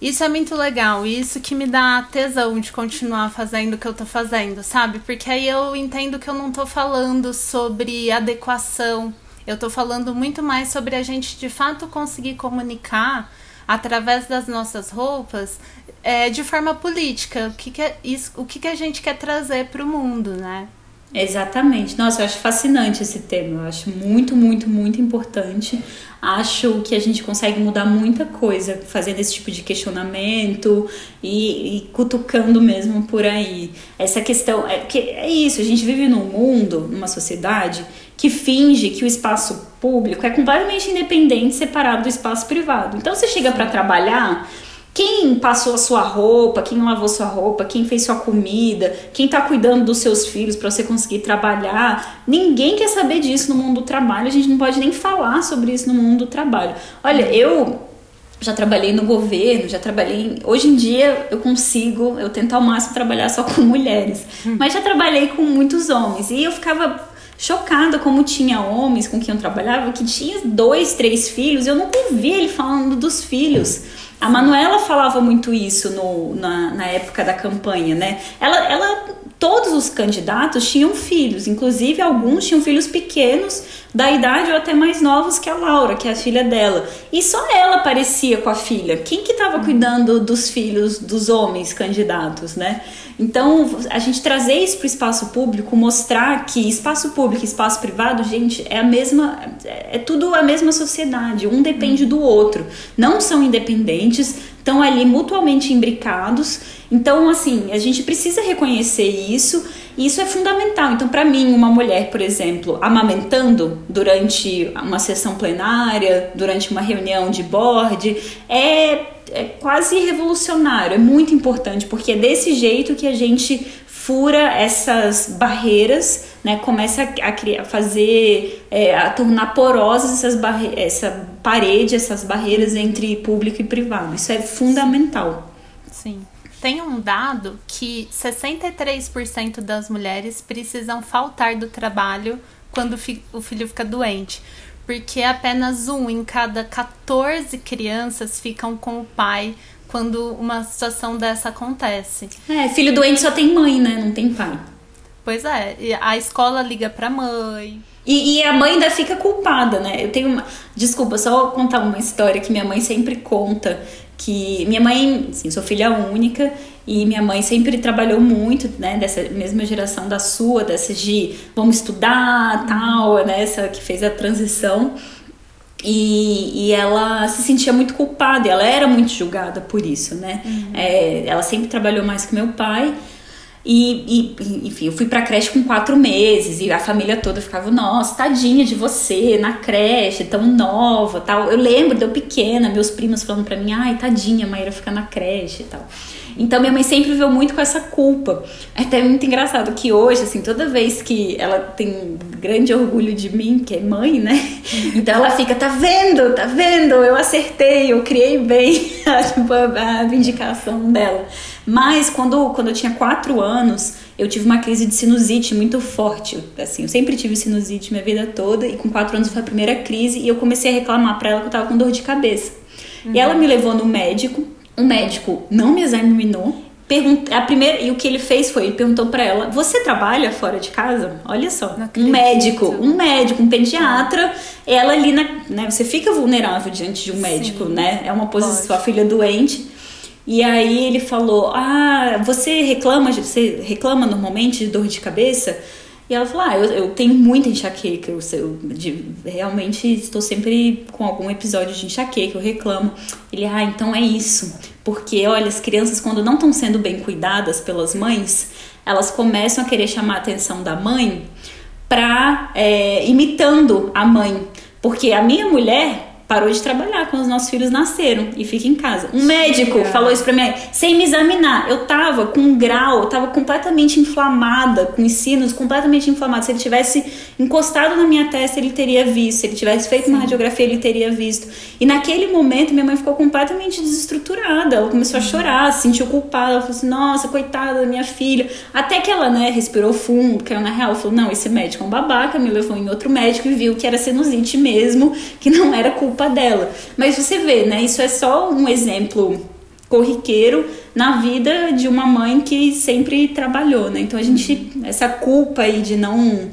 isso é muito legal, isso que me dá tesão de continuar fazendo o que eu tô fazendo, sabe? Porque aí eu entendo que eu não tô falando sobre adequação eu estou falando muito mais sobre a gente de fato conseguir comunicar através das nossas roupas é, de forma política. O que, que é isso, o que, que a gente quer trazer para o mundo, né? Exatamente. Nossa, eu acho fascinante esse tema. Eu acho muito, muito, muito importante. Acho que a gente consegue mudar muita coisa fazendo esse tipo de questionamento e, e cutucando mesmo por aí. Essa questão é que é isso. A gente vive num mundo, numa sociedade que finge que o espaço público é completamente independente, separado do espaço privado. Então você chega para trabalhar, quem passou a sua roupa, quem lavou sua roupa, quem fez sua comida, quem está cuidando dos seus filhos para você conseguir trabalhar, ninguém quer saber disso no mundo do trabalho. A gente não pode nem falar sobre isso no mundo do trabalho. Olha, eu já trabalhei no governo, já trabalhei. Hoje em dia eu consigo, eu tento ao máximo trabalhar só com mulheres, hum. mas já trabalhei com muitos homens e eu ficava chocada como tinha homens com quem eu trabalhava que tinha dois, três filhos. Eu nunca ouvi ele falando dos filhos. A Manuela falava muito isso no, na, na época da campanha, né? Ela, ela, todos os candidatos tinham filhos, inclusive alguns tinham filhos pequenos, da idade ou até mais novos que a Laura, que é a filha dela. E só ela parecia com a filha. Quem que estava cuidando dos filhos dos homens candidatos, né? Então, a gente trazer isso para o espaço público, mostrar que espaço público e espaço privado, gente, é a mesma, é tudo a mesma sociedade, um depende do outro. Não são independentes, estão ali mutuamente imbricados. Então, assim, a gente precisa reconhecer isso e isso é fundamental. Então, para mim, uma mulher, por exemplo, amamentando durante uma sessão plenária, durante uma reunião de board, é é quase revolucionário, é muito importante, porque é desse jeito que a gente fura essas barreiras, né? Começa a, criar, fazer, é, a tornar porosas essas barre essa parede, essas barreiras entre público e privado. Isso é fundamental. Sim. Tem um dado que 63% das mulheres precisam faltar do trabalho quando o filho fica doente porque apenas um em cada 14 crianças ficam com o pai quando uma situação dessa acontece. É, filho doente só tem mãe, né? Não tem pai. Pois é, a escola liga pra mãe. E, e, a mãe ainda fica culpada, né? Eu tenho uma. Desculpa, só contar uma história que minha mãe sempre conta. Que minha mãe, assim, sou filha única e minha mãe sempre trabalhou muito, né? Dessa mesma geração da sua, dessa de vamos estudar, tal, né? Essa que fez a transição. E, e ela se sentia muito culpada, ela era muito julgada por isso, né? Uhum. É, ela sempre trabalhou mais que meu pai. E, e, enfim, eu fui pra creche com quatro meses e a família toda ficava, nossa, tadinha de você, na creche, tão nova tal. Eu lembro de eu pequena, meus primos falando pra mim, ai, tadinha, Maíra fica na creche e tal. Então minha mãe sempre viveu muito com essa culpa. É até muito engraçado que hoje, assim, toda vez que ela tem grande orgulho de mim, que é mãe, né? Então ela fica, tá vendo, tá vendo? Eu acertei, eu criei bem tipo, a, a vindicação dela. Mas quando, quando eu tinha quatro anos, eu tive uma crise de sinusite muito forte. Assim, eu sempre tive sinusite minha vida toda, e com quatro anos foi a primeira crise, e eu comecei a reclamar para ela que eu tava com dor de cabeça. Uhum. E ela me levou no médico, o médico não me examinou. Pergunt... A primeira... E o que ele fez foi, ele perguntou para ela: Você trabalha fora de casa? Olha só, um médico, um médico, um pediatra, ela ali na. Né, você fica vulnerável diante de um médico, Sim, né? É uma posição, sua filha doente. E aí ele falou: Ah, você reclama, você reclama normalmente de dor de cabeça? E ela falou: Ah, eu, eu tenho muita enxaqueca, eu, eu de, realmente estou sempre com algum episódio de enxaqueca, eu reclamo. Ele, ah, então é isso. Porque, olha, as crianças, quando não estão sendo bem cuidadas pelas mães, elas começam a querer chamar a atenção da mãe pra, é, imitando a mãe. Porque a minha mulher, parou de trabalhar quando os nossos filhos nasceram e fica em casa. Um médico falou isso pra mim, sem me examinar. Eu tava com um grau, eu tava completamente inflamada, com os sinos completamente inflamados. Se ele tivesse encostado na minha testa, ele teria visto. Se ele tivesse feito Sim. uma radiografia, ele teria visto. E naquele momento, minha mãe ficou completamente desestruturada. Ela começou a uhum. chorar, se sentiu culpada. Ela falou assim: nossa, coitada da minha filha. Até que ela, né, respirou fundo, caiu na real. Falou: não, esse médico é um babaca. Me levou em outro médico e viu que era sinusite mesmo, que não era culpa culpa dela. Mas você vê, né? Isso é só um exemplo corriqueiro na vida de uma mãe que sempre trabalhou, né? Então a gente essa culpa aí de não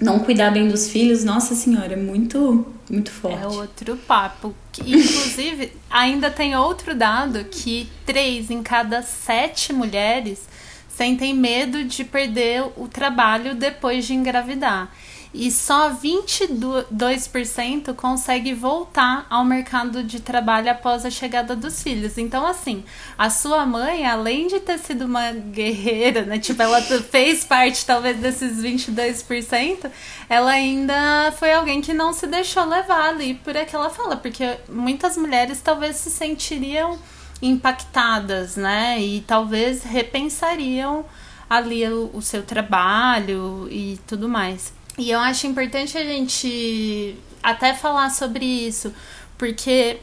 não cuidar bem dos filhos, nossa senhora, é muito muito forte. É outro papo. Inclusive, ainda tem outro dado que três em cada sete mulheres sentem medo de perder o trabalho depois de engravidar e só 22% consegue voltar ao mercado de trabalho após a chegada dos filhos. Então, assim, a sua mãe, além de ter sido uma guerreira, né? Tipo, ela fez parte talvez desses 22%, ela ainda foi alguém que não se deixou levar ali por aquela fala, porque muitas mulheres talvez se sentiriam impactadas, né? E talvez repensariam ali o, o seu trabalho e tudo mais. E eu acho importante a gente até falar sobre isso, porque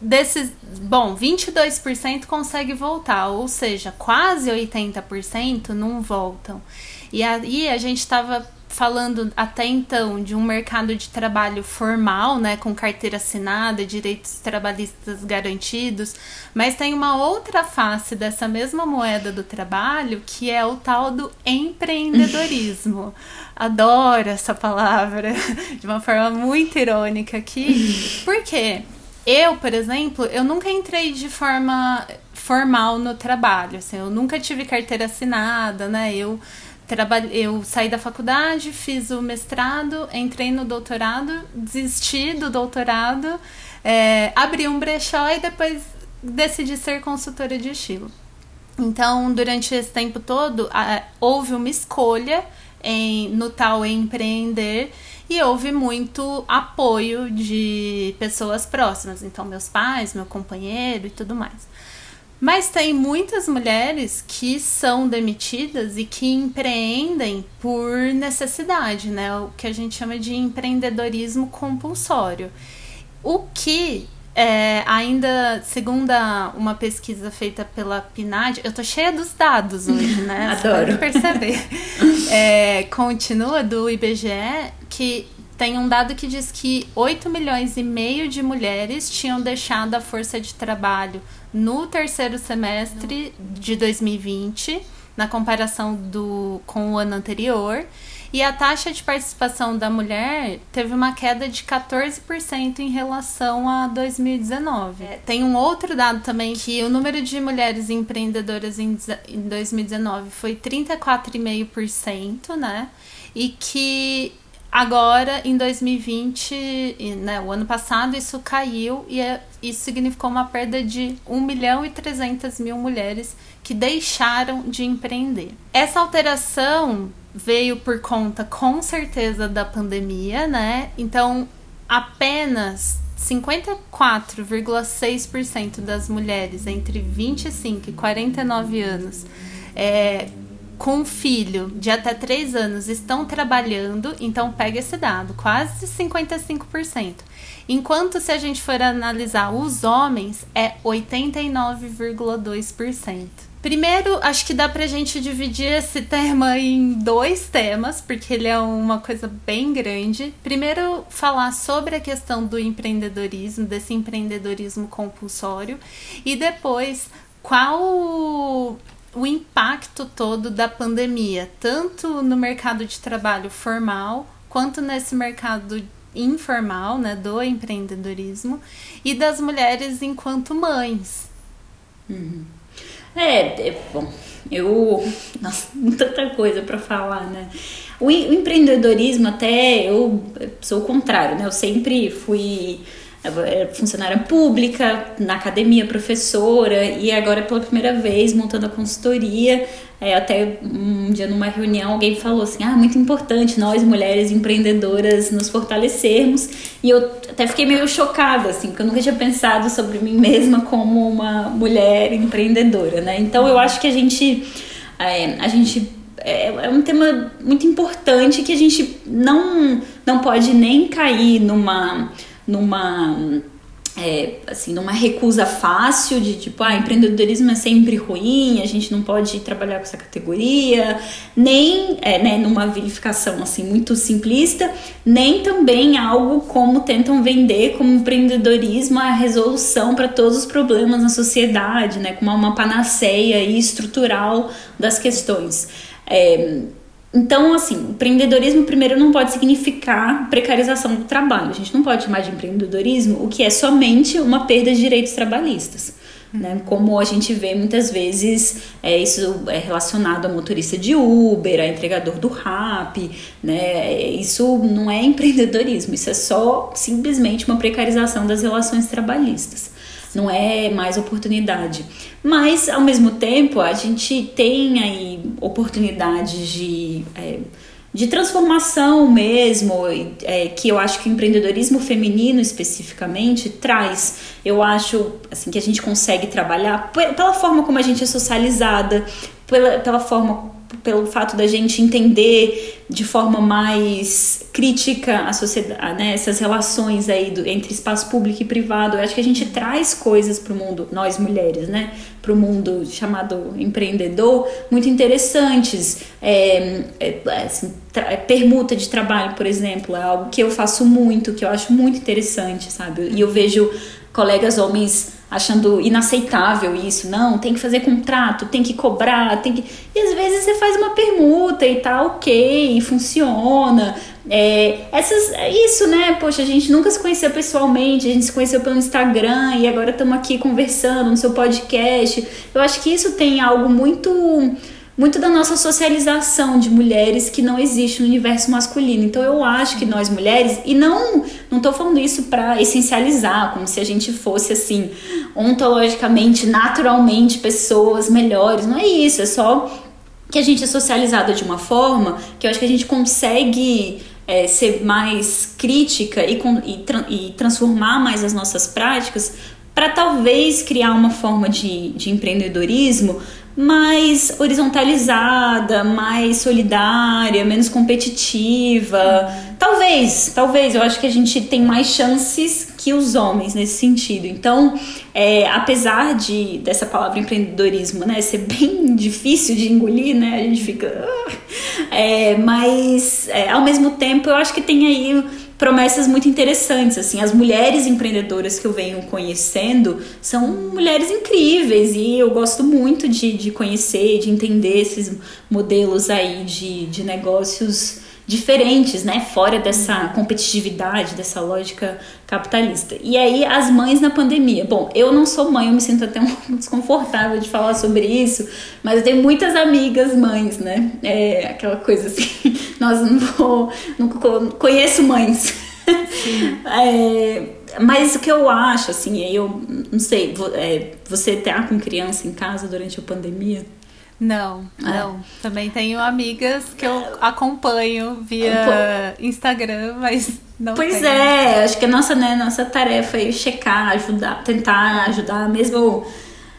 desses, bom, 22% consegue voltar, ou seja, quase 80% não voltam. E aí a gente estava falando até então de um mercado de trabalho formal, né, com carteira assinada, direitos trabalhistas garantidos, mas tem uma outra face dessa mesma moeda do trabalho, que é o tal do empreendedorismo. Adoro essa palavra de uma forma muito irônica aqui. Por quê? Eu, por exemplo, eu nunca entrei de forma formal no trabalho, assim, eu nunca tive carteira assinada, né? Eu eu saí da faculdade, fiz o mestrado, entrei no doutorado, desisti do doutorado, é, abri um brechó e depois decidi ser consultora de estilo. Então, durante esse tempo todo, houve uma escolha em, no tal empreender e houve muito apoio de pessoas próximas, então meus pais, meu companheiro e tudo mais. Mas tem muitas mulheres que são demitidas e que empreendem por necessidade, né? O que a gente chama de empreendedorismo compulsório. O que é, ainda, segundo uma pesquisa feita pela PNAD, eu tô cheia dos dados hoje, né? Adoro. Você pode perceber. é, continua do IBGE que tem um dado que diz que 8 milhões e meio de mulheres tinham deixado a força de trabalho no terceiro semestre de 2020, na comparação do, com o ano anterior. E a taxa de participação da mulher teve uma queda de 14% em relação a 2019. É, tem um outro dado também que o número de mulheres empreendedoras em, em 2019 foi 34,5%, né? E que Agora, em 2020, né, o ano passado, isso caiu e é, isso significou uma perda de 1 milhão e 300 mil mulheres que deixaram de empreender. Essa alteração veio por conta, com certeza, da pandemia, né? Então, apenas 54,6% das mulheres entre 25 e 49 anos é, com filho de até 3 anos estão trabalhando, então pega esse dado, quase 55%. Enquanto se a gente for analisar os homens, é 89,2%. Primeiro, acho que dá pra gente dividir esse tema em dois temas, porque ele é uma coisa bem grande. Primeiro, falar sobre a questão do empreendedorismo, desse empreendedorismo compulsório, e depois qual o impacto todo da pandemia, tanto no mercado de trabalho formal quanto nesse mercado informal, né, do empreendedorismo e das mulheres enquanto mães. Uhum. É, é, bom, eu. Nossa, tanta coisa para falar, né? O, o, empreendedorismo, até eu sou o contrário, né? Eu sempre fui funcionária pública, na academia, professora, e agora pela primeira vez montando a consultoria. É, até um dia numa reunião alguém falou assim: ah, muito importante nós mulheres empreendedoras nos fortalecermos. E eu até fiquei meio chocada, assim, porque eu nunca tinha pensado sobre mim mesma como uma mulher empreendedora, né? Então eu acho que a gente. É, a gente é, é um tema muito importante que a gente não, não pode nem cair numa numa é, assim, numa recusa fácil de tipo, ah, empreendedorismo é sempre ruim, a gente não pode trabalhar com essa categoria, nem é, né, numa vilificação assim muito simplista, nem também algo como tentam vender como empreendedorismo a resolução para todos os problemas na sociedade, né, como uma panaceia estrutural das questões. É, então, assim, empreendedorismo primeiro não pode significar precarização do trabalho. A gente não pode chamar de empreendedorismo o que é somente uma perda de direitos trabalhistas. Né? Como a gente vê muitas vezes, é, isso é relacionado a motorista de Uber, a entregador do Rap, né? Isso não é empreendedorismo, isso é só simplesmente uma precarização das relações trabalhistas não é mais oportunidade. Mas, ao mesmo tempo, a gente tem aí oportunidades de. É, de transformação mesmo, é, que eu acho que o empreendedorismo feminino especificamente traz. Eu acho assim que a gente consegue trabalhar pela forma como a gente é socializada, pela, pela forma pelo fato da gente entender de forma mais crítica a sociedade, né, essas relações aí do, entre espaço público e privado. Eu acho que a gente traz coisas para o mundo, nós mulheres, né, para o mundo chamado empreendedor, muito interessantes. É, é, assim, é, permuta de trabalho, por exemplo, é algo que eu faço muito, que eu acho muito interessante, sabe? E eu vejo colegas homens achando inaceitável isso, não, tem que fazer contrato, tem que cobrar, tem que. E às vezes você faz uma permuta e tá ok, funciona. É, essas, é isso, né? Poxa, a gente nunca se conheceu pessoalmente, a gente se conheceu pelo Instagram e agora estamos aqui conversando no seu podcast. Eu acho que isso tem algo muito muito da nossa socialização de mulheres que não existe no universo masculino. Então eu acho que nós mulheres, e não não tô falando isso para essencializar, como se a gente fosse assim, ontologicamente, naturalmente pessoas melhores. Não é isso, é só que a gente é socializada de uma forma que eu acho que a gente consegue é, ser mais crítica e, e, e transformar mais as nossas práticas para talvez criar uma forma de, de empreendedorismo mais horizontalizada, mais solidária, menos competitiva. Talvez, talvez, eu acho que a gente tem mais chances que os homens nesse sentido. Então, é, apesar de dessa palavra empreendedorismo, né, ser bem difícil de engolir, né, a gente fica, ah", é, mas é, ao mesmo tempo eu acho que tem aí promessas muito interessantes. Assim, as mulheres empreendedoras que eu venho conhecendo são mulheres incríveis e eu gosto muito de, de conhecer, de entender esses modelos aí de, de negócios diferentes, né? Fora dessa competitividade, dessa lógica capitalista. E aí, as mães na pandemia. Bom, eu não sou mãe, eu me sinto até um pouco desconfortável de falar sobre isso, mas eu tenho muitas amigas mães, né? É aquela coisa assim, nós não vou. Não conheço mães. é, mas o que eu acho, assim, eu não sei, é, você tá com criança em casa durante a pandemia? Não, ah. não. Também tenho amigas que eu acompanho via Instagram, mas não Pois tenho. é, acho que a nossa, né, nossa tarefa é checar, ajudar, tentar ajudar, mesmo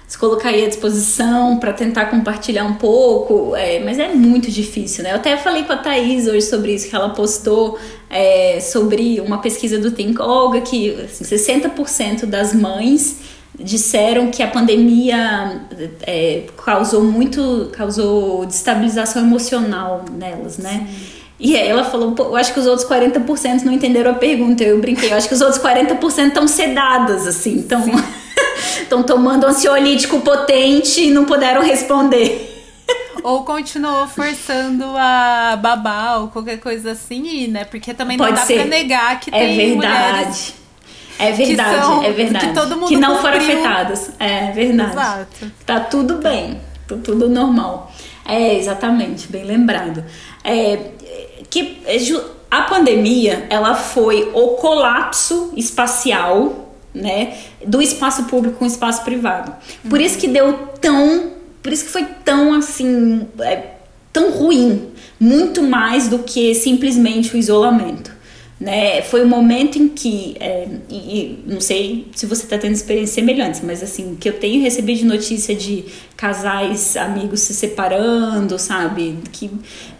se colocar aí à disposição para tentar compartilhar um pouco, é, mas é muito difícil, né? Eu até falei com a Thaís hoje sobre isso, que ela postou é, sobre uma pesquisa do Think Olga, que assim, 60% das mães disseram que a pandemia é, causou muito causou destabilização emocional nelas, né? Sim. E aí ela falou, eu acho que os outros 40% não entenderam a pergunta. Eu brinquei, eu acho que os outros 40% estão sedadas, assim, estão estão tomando ansiolítico potente e não puderam responder. Ou continuou forçando a babar ou qualquer coisa assim, né? Porque também Pode não dá ser. pra negar que é tem verdade. mulheres é verdade, são, é verdade. Que, todo mundo que não cumpriu. foram afetadas. É verdade. Exato. Tá tudo bem, tá tudo normal. É, exatamente, bem lembrado. É, que a pandemia, ela foi o colapso espacial, né, do espaço público com o espaço privado. Por isso que deu tão, por isso que foi tão assim, é, tão ruim, muito mais do que simplesmente o isolamento. Né? Foi o um momento em que, é, e, e, não sei se você está tendo experiências semelhantes, mas assim, que eu tenho recebido de notícia de casais, amigos se separando, sabe? Que,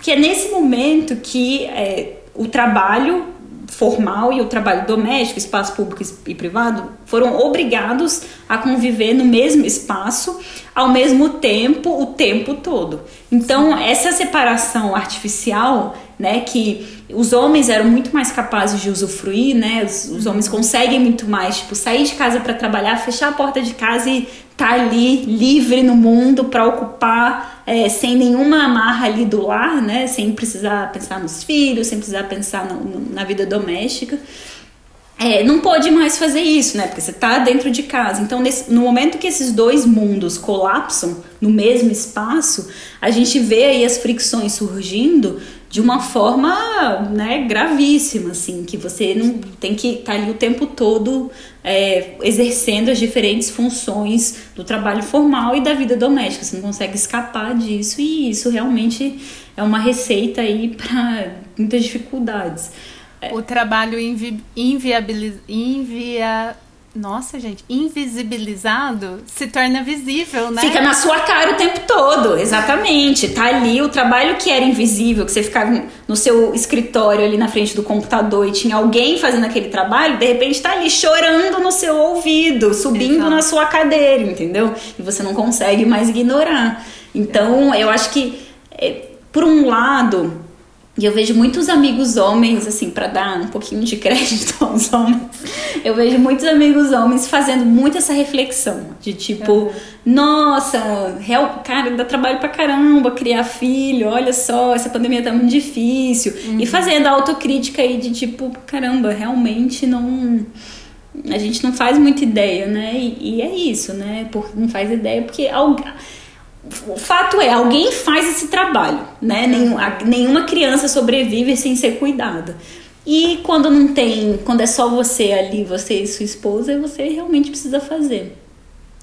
que é nesse momento que é, o trabalho formal e o trabalho doméstico, espaço público e privado, foram obrigados a conviver no mesmo espaço, ao mesmo tempo, o tempo todo. Então, essa separação artificial né? Que os homens eram muito mais capazes de usufruir, né? Os, os homens conseguem muito mais, tipo, sair de casa para trabalhar, fechar a porta de casa e estar tá ali livre no mundo para ocupar é, sem nenhuma amarra ali do lar, né? Sem precisar pensar nos filhos, sem precisar pensar no, no, na vida doméstica. É, não pode mais fazer isso, né? Porque você está dentro de casa. Então, nesse, no momento que esses dois mundos colapsam no mesmo espaço, a gente vê aí as fricções surgindo de uma forma né, gravíssima, assim, que você não tem que estar tá ali o tempo todo é, exercendo as diferentes funções do trabalho formal e da vida doméstica. Você não consegue escapar disso e isso realmente é uma receita aí para muitas dificuldades. O trabalho invi invia nossa, gente, invisibilizado se torna visível, né? Fica na sua cara o tempo todo, exatamente. Tá ali o trabalho que era invisível, que você ficava no seu escritório ali na frente do computador e tinha alguém fazendo aquele trabalho, de repente tá ali chorando no seu ouvido, subindo Exato. na sua cadeira, entendeu? E você não consegue mais ignorar. Então, eu acho que, é, por um lado, e eu vejo muitos amigos homens, assim, para dar um pouquinho de crédito aos homens, eu vejo muitos amigos homens fazendo muito essa reflexão de tipo, uhum. nossa, real, cara, dá trabalho pra caramba criar filho, olha só, essa pandemia tá muito difícil. Uhum. E fazendo a autocrítica aí de tipo, caramba, realmente não. A gente não faz muita ideia, né? E, e é isso, né? Por, não faz ideia porque alguém o fato é, alguém faz esse trabalho, né? Nenhum, nenhuma criança sobrevive sem ser cuidada. E quando não tem, quando é só você ali, você e sua esposa, você realmente precisa fazer.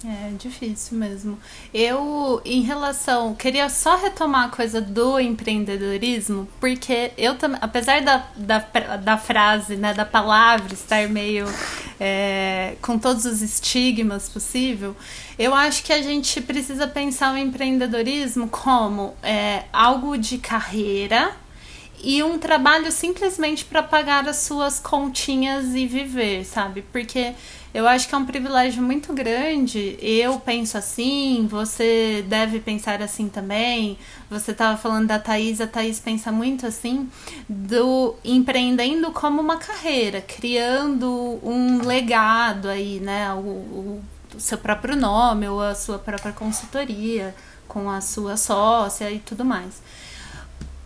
É difícil mesmo. Eu, em relação. Queria só retomar a coisa do empreendedorismo, porque eu também. Apesar da, da, da frase, né, da palavra estar meio. É, com todos os estigmas possível, eu acho que a gente precisa pensar o empreendedorismo como é, algo de carreira e um trabalho simplesmente para pagar as suas continhas e viver, sabe? Porque eu acho que é um privilégio muito grande. Eu penso assim, você deve pensar assim também. Você estava falando da Thaís, a Thaís pensa muito assim, do empreendendo como uma carreira, criando um legado aí, né? O, o, o seu próprio nome ou a sua própria consultoria com a sua sócia e tudo mais.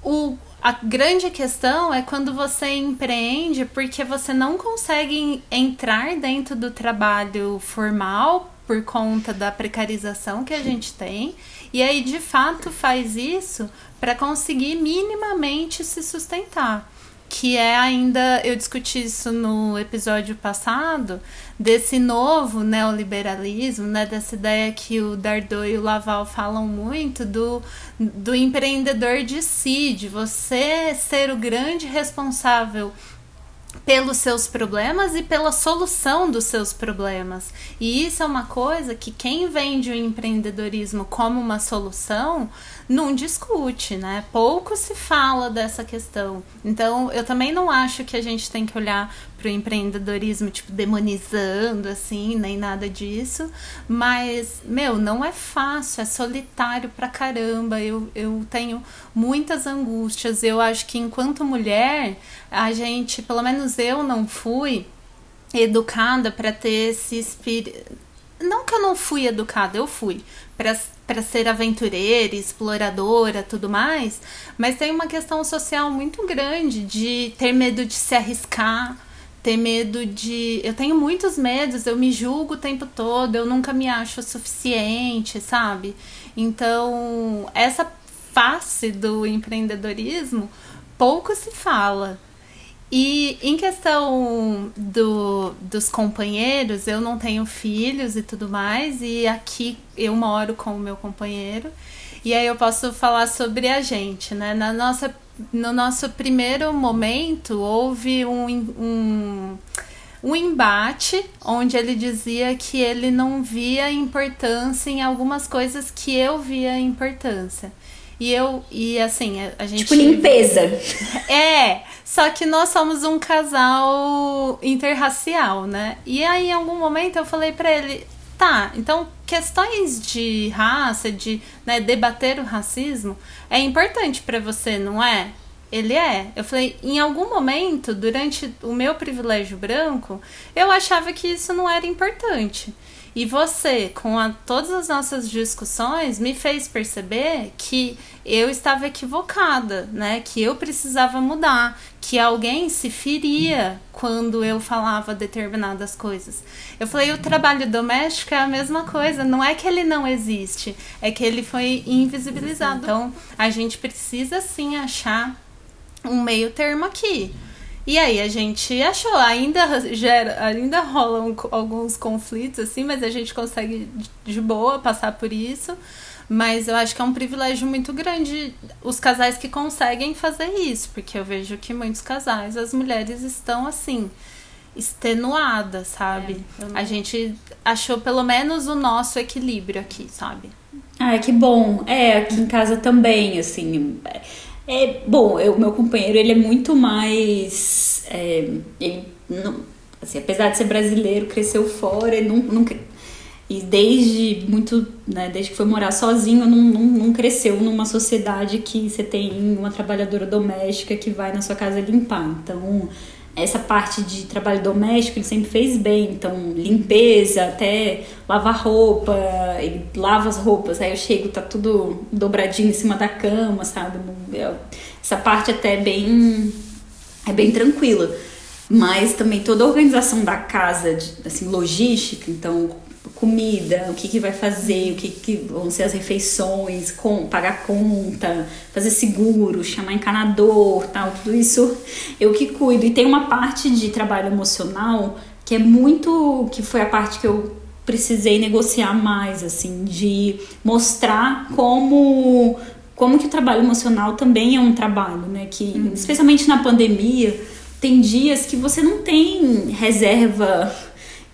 O, a grande questão é quando você empreende porque você não consegue entrar dentro do trabalho formal por conta da precarização que a gente tem. E aí, de fato, faz isso para conseguir minimamente se sustentar que é ainda, eu discuti isso no episódio passado, desse novo neoliberalismo, né, dessa ideia que o Dardot e o Laval falam muito do, do empreendedor de si, de você ser o grande responsável pelos seus problemas e pela solução dos seus problemas. E isso é uma coisa que quem vende o empreendedorismo como uma solução não discute, né? Pouco se fala dessa questão. Então, eu também não acho que a gente tem que olhar para o empreendedorismo, tipo, demonizando, assim, nem nada disso. Mas, meu, não é fácil, é solitário pra caramba. Eu, eu tenho muitas angústias. Eu acho que enquanto mulher, a gente, pelo menos eu não fui educada para ter esse espírito. Não que eu não fui educada, eu fui para ser aventureira, exploradora, tudo mais, mas tem uma questão social muito grande de ter medo de se arriscar, ter medo de. Eu tenho muitos medos, eu me julgo o tempo todo, eu nunca me acho suficiente, sabe? Então, essa face do empreendedorismo pouco se fala. E em questão do, dos companheiros, eu não tenho filhos e tudo mais, e aqui eu moro com o meu companheiro, e aí eu posso falar sobre a gente, né? Na nossa, no nosso primeiro momento, houve um, um, um embate onde ele dizia que ele não via importância em algumas coisas que eu via importância. E eu, e assim, a, gente. Tipo limpeza. É, só que nós somos um casal interracial, né? E aí, em algum momento, eu falei para ele: tá, então questões de raça, de né, debater o racismo, é importante para você, não é? Ele é. Eu falei, em algum momento, durante o meu privilégio branco, eu achava que isso não era importante. E você, com a, todas as nossas discussões, me fez perceber que eu estava equivocada, né? Que eu precisava mudar, que alguém se feria quando eu falava determinadas coisas. Eu falei, o trabalho doméstico é a mesma coisa, não é que ele não existe, é que ele foi invisibilizado. Então, a gente precisa sim achar um meio termo aqui. E aí a gente achou, ainda gera, ainda rolam alguns conflitos assim, mas a gente consegue de boa passar por isso. Mas eu acho que é um privilégio muito grande os casais que conseguem fazer isso, porque eu vejo que muitos casais, as mulheres estão assim, extenuadas, sabe? É, não... A gente achou pelo menos o nosso equilíbrio aqui, sabe? Ah, que bom. É, aqui em casa também, assim. É, bom, o meu companheiro, ele é muito mais. É, ele não, assim, apesar de ser brasileiro, cresceu fora, ele nunca. E desde muito, né, desde que foi morar sozinho, não, não, não cresceu numa sociedade que você tem uma trabalhadora doméstica que vai na sua casa limpar. Então, essa parte de trabalho doméstico ele sempre fez bem, então limpeza, até lavar roupa, ele lava as roupas, aí eu chego, tá tudo dobradinho em cima da cama, sabe? Essa parte até é bem é bem tranquila. Mas também toda a organização da casa, assim, logística, então comida, o que, que vai fazer, o que, que vão ser as refeições, com, pagar conta, fazer seguro, chamar encanador, tal, tudo isso eu que cuido. E tem uma parte de trabalho emocional que é muito, que foi a parte que eu precisei negociar mais, assim, de mostrar como como que o trabalho emocional também é um trabalho, né? Que uhum. especialmente na pandemia tem dias que você não tem reserva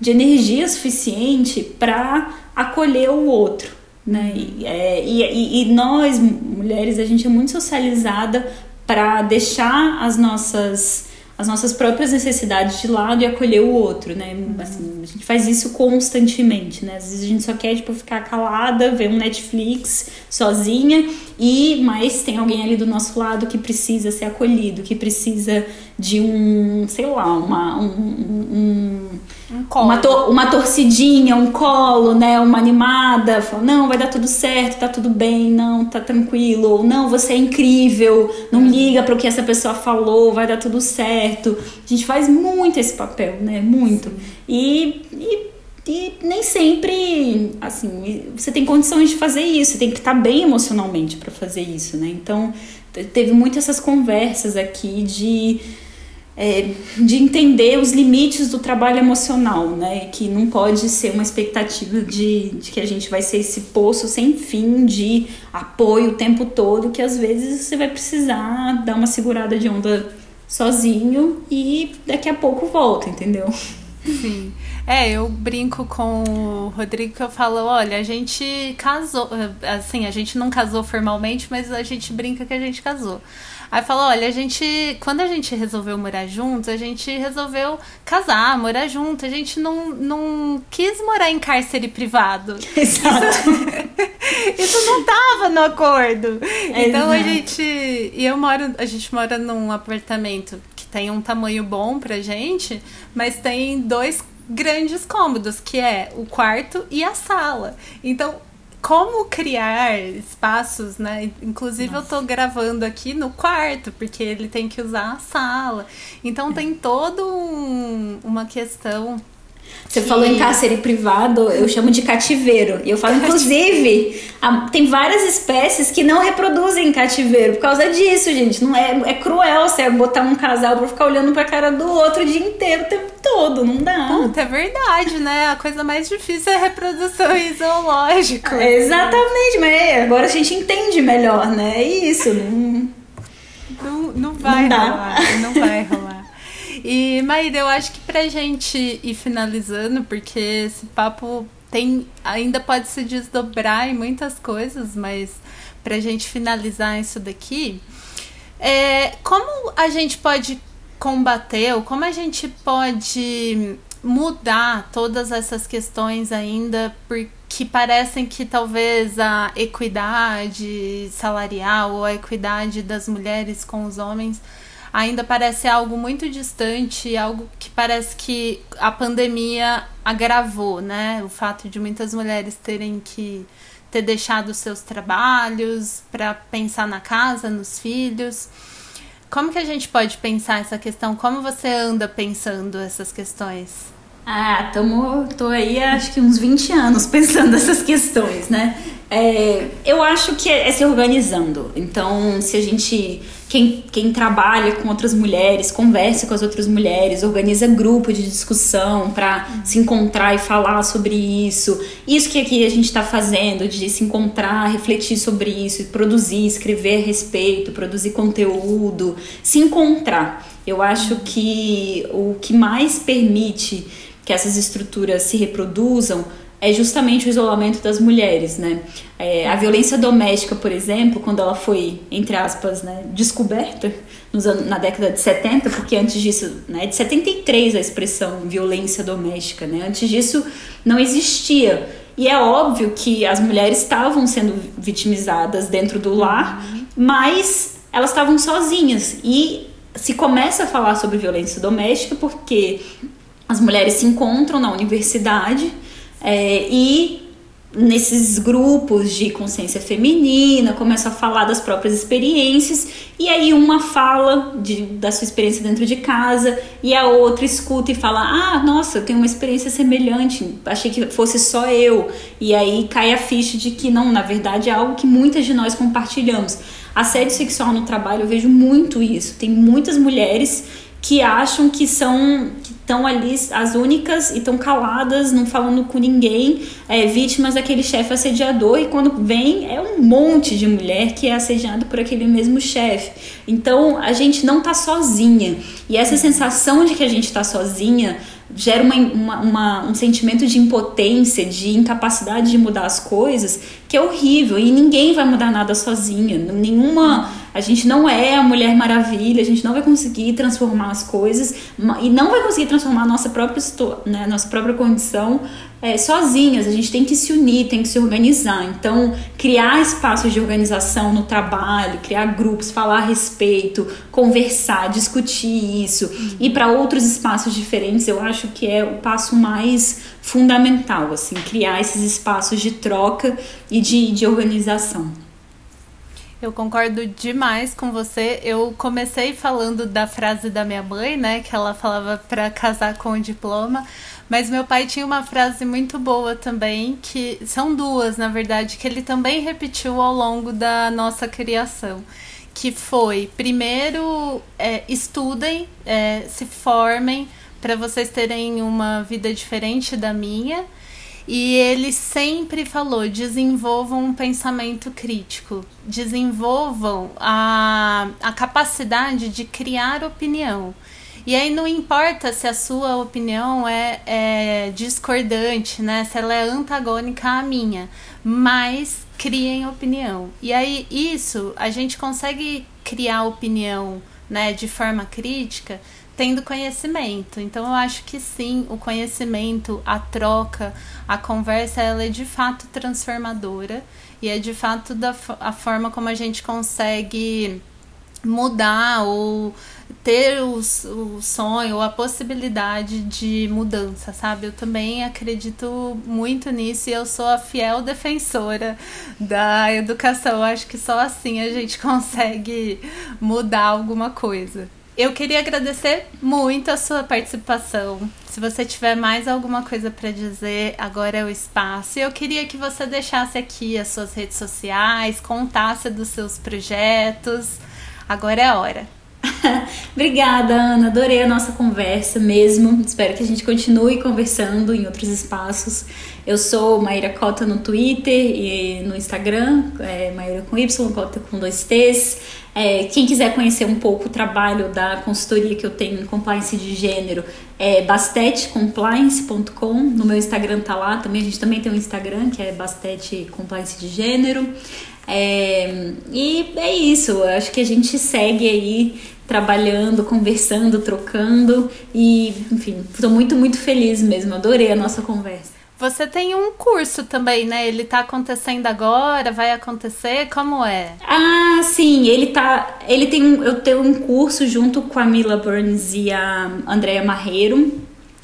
de energia suficiente para acolher o outro, né? E, é, e, e, nós mulheres a gente é muito socializada para deixar as nossas as nossas próprias necessidades de lado e acolher o outro, né? Assim, a gente faz isso constantemente, né? Às vezes a gente só quer tipo ficar calada, ver um Netflix sozinha e mas tem alguém ali do nosso lado que precisa ser acolhido, que precisa de um, sei lá, uma um, um, um uma, to, uma torcidinha, um colo, né? Uma animada, fala, não, vai dar tudo certo, tá tudo bem, não, tá tranquilo, ou não, você é incrível, não liga para o que essa pessoa falou, vai dar tudo certo. A gente faz muito esse papel, né? Muito. E, e e nem sempre, assim, você tem condições de fazer isso, você tem que estar bem emocionalmente para fazer isso, né? Então, teve muitas essas conversas aqui de, é, de entender os limites do trabalho emocional, né? Que não pode ser uma expectativa de, de que a gente vai ser esse poço sem fim de apoio o tempo todo, que às vezes você vai precisar dar uma segurada de onda sozinho e daqui a pouco volta, entendeu? Sim. É, eu brinco com o Rodrigo que eu falo, olha, a gente casou, assim, a gente não casou formalmente, mas a gente brinca que a gente casou. Aí falou, olha, a gente, quando a gente resolveu morar juntos, a gente resolveu casar, morar junto. A gente não, não quis morar em cárcere privado. Exato. Isso, isso não tava no acordo. então a gente, e eu moro, a gente mora num apartamento que tem um tamanho bom pra gente, mas tem dois grandes cômodos, que é o quarto e a sala. Então, como criar espaços, né? Inclusive Nossa. eu tô gravando aqui no quarto, porque ele tem que usar a sala. Então é. tem todo um, uma questão você que... falou em cárcere privado, eu chamo de cativeiro. E eu falo, inclusive, tem várias espécies que não reproduzem em cativeiro por causa disso, gente. Não é, é cruel você botar um casal pra ficar olhando pra cara do outro o dia inteiro, o tempo todo. Não dá. Puta, é verdade, né? A coisa mais difícil é a reprodução zoológica. É, exatamente, mas agora a gente entende melhor, né? É isso. Não, não, não vai não rolar. Não vai rolar. E, Maíra, eu acho que pra gente ir finalizando, porque esse papo tem ainda pode se desdobrar em muitas coisas, mas pra gente finalizar isso daqui, é, como a gente pode combater, ou como a gente pode mudar todas essas questões ainda, porque parecem que talvez a equidade salarial ou a equidade das mulheres com os homens ainda parece algo muito distante, algo que parece que a pandemia agravou, né? O fato de muitas mulheres terem que ter deixado seus trabalhos para pensar na casa, nos filhos. Como que a gente pode pensar essa questão? Como você anda pensando essas questões? Ah, tamo, tô aí acho que uns 20 anos pensando essas questões, né? É, eu acho que é, é, se organizando. Então, se a gente. Quem, quem trabalha com outras mulheres, conversa com as outras mulheres, organiza grupo de discussão para se encontrar e falar sobre isso. Isso que aqui a gente está fazendo, de se encontrar, refletir sobre isso, produzir, escrever a respeito, produzir conteúdo, se encontrar. Eu acho que o que mais permite que essas estruturas se reproduzam é justamente o isolamento das mulheres, né? É, a violência doméstica, por exemplo, quando ela foi, entre aspas, né, descoberta nos anos, na década de 70, porque antes disso, né, de 73 a expressão violência doméstica, né? Antes disso não existia. E é óbvio que as mulheres estavam sendo vitimizadas dentro do lar, mas elas estavam sozinhas. E se começa a falar sobre violência doméstica porque as mulheres se encontram na universidade é, e nesses grupos de consciência feminina, começam a falar das próprias experiências, e aí uma fala de, da sua experiência dentro de casa, e a outra escuta e fala: Ah, nossa, eu tenho uma experiência semelhante, achei que fosse só eu. E aí cai a ficha de que não, na verdade é algo que muitas de nós compartilhamos. Assédio sexual no trabalho, eu vejo muito isso. Tem muitas mulheres que acham que são. Estão ali as únicas e estão caladas, não falando com ninguém, é, vítimas daquele chefe assediador, e quando vem é um monte de mulher que é assediada por aquele mesmo chefe. Então a gente não tá sozinha. E essa sensação de que a gente está sozinha gera uma, uma, uma, um sentimento de impotência, de incapacidade de mudar as coisas, que é horrível. E ninguém vai mudar nada sozinha. Nenhuma. A gente não é a Mulher Maravilha, a gente não vai conseguir transformar as coisas e não vai conseguir transformar a nossa própria, né, nossa própria condição é, sozinhas, a gente tem que se unir, tem que se organizar. Então, criar espaços de organização no trabalho, criar grupos, falar a respeito, conversar, discutir isso, uhum. ir para outros espaços diferentes, eu acho que é o passo mais fundamental, assim, criar esses espaços de troca e de, de organização. Eu concordo demais com você. Eu comecei falando da frase da minha mãe, né, que ela falava para casar com o diploma, mas meu pai tinha uma frase muito boa também, que são duas, na verdade, que ele também repetiu ao longo da nossa criação. Que foi, primeiro, é, estudem, é, se formem, para vocês terem uma vida diferente da minha. E ele sempre falou: desenvolvam um pensamento crítico, desenvolvam a, a capacidade de criar opinião. E aí não importa se a sua opinião é, é discordante, né? Se ela é antagônica à minha, mas criem opinião. E aí isso a gente consegue criar opinião, né, de forma crítica, tendo conhecimento. Então eu acho que sim, o conhecimento, a troca, a conversa, ela é de fato transformadora e é de fato da a forma como a gente consegue mudar ou ter o, o sonho ou a possibilidade de mudança, sabe? Eu também acredito muito nisso e eu sou a fiel defensora da educação. Eu acho que só assim a gente consegue mudar alguma coisa. Eu queria agradecer muito a sua participação. Se você tiver mais alguma coisa para dizer, agora é o espaço. Eu queria que você deixasse aqui as suas redes sociais, contasse dos seus projetos. Agora é a hora. Obrigada, Ana. Adorei a nossa conversa mesmo. Espero que a gente continue conversando em outros espaços. Eu sou Maíra Cota no Twitter e no Instagram, é Maíra com Y, Cota com dois T's. É, quem quiser conhecer um pouco o trabalho da consultoria que eu tenho em compliance de gênero é bastetecompliance.com. No meu Instagram tá lá também. A gente também tem um Instagram que é Bastete Compliance de Gênero. É, e é isso, eu acho que a gente segue aí trabalhando, conversando, trocando e, enfim, estou muito, muito feliz mesmo, adorei a nossa conversa. Você tem um curso também, né? Ele tá acontecendo agora, vai acontecer, como é? Ah, sim, ele tá, ele tem um, eu tenho um curso junto com a Mila Burns e a Andrea Marreiro,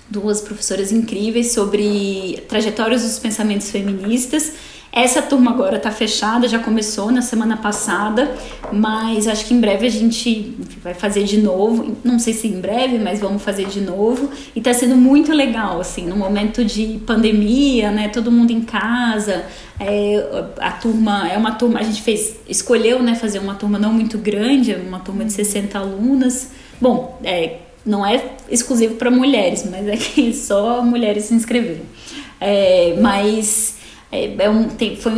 duas professoras incríveis sobre trajetórias dos pensamentos feministas essa turma agora está fechada, já começou na semana passada, mas acho que em breve a gente vai fazer de novo. Não sei se em breve, mas vamos fazer de novo. E está sendo muito legal, assim, no momento de pandemia, né? Todo mundo em casa. É, a turma é uma turma, a gente fez, escolheu, né, fazer uma turma não muito grande, uma turma de 60 alunas. Bom, é, não é exclusivo para mulheres, mas é que só mulheres se inscreveram. É, mas é, é um, tem, foi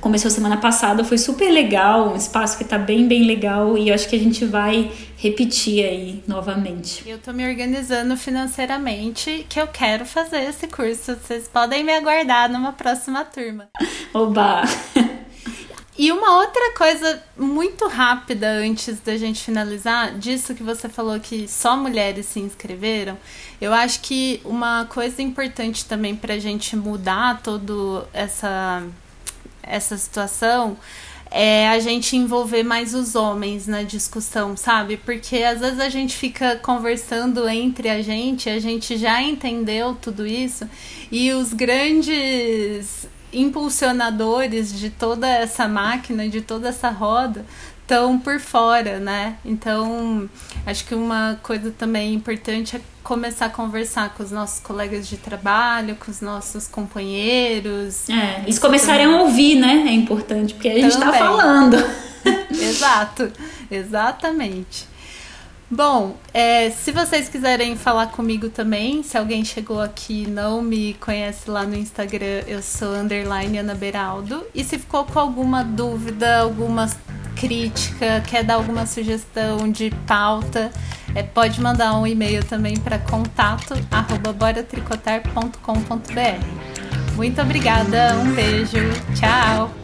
começou semana passada, foi super legal, um espaço que tá bem, bem legal e eu acho que a gente vai repetir aí novamente. Eu tô me organizando financeiramente que eu quero fazer esse curso. Vocês podem me aguardar numa próxima turma. Oba! E uma outra coisa muito rápida antes da gente finalizar, disso que você falou que só mulheres se inscreveram, eu acho que uma coisa importante também para a gente mudar toda essa, essa situação é a gente envolver mais os homens na discussão, sabe? Porque às vezes a gente fica conversando entre a gente, a gente já entendeu tudo isso e os grandes impulsionadores de toda essa máquina, de toda essa roda, estão por fora, né? Então, acho que uma coisa também importante é começar a conversar com os nossos colegas de trabalho, com os nossos companheiros. É, eles começarem também. a ouvir, né? É importante, porque a gente está falando. Exato, exatamente. Bom, é, se vocês quiserem falar comigo também, se alguém chegou aqui e não me conhece lá no Instagram, eu sou underline Ana Beraldo. E se ficou com alguma dúvida, alguma crítica, quer dar alguma sugestão de pauta, é, pode mandar um e-mail também para contato boratricotar.com.br. Muito obrigada, um beijo, tchau!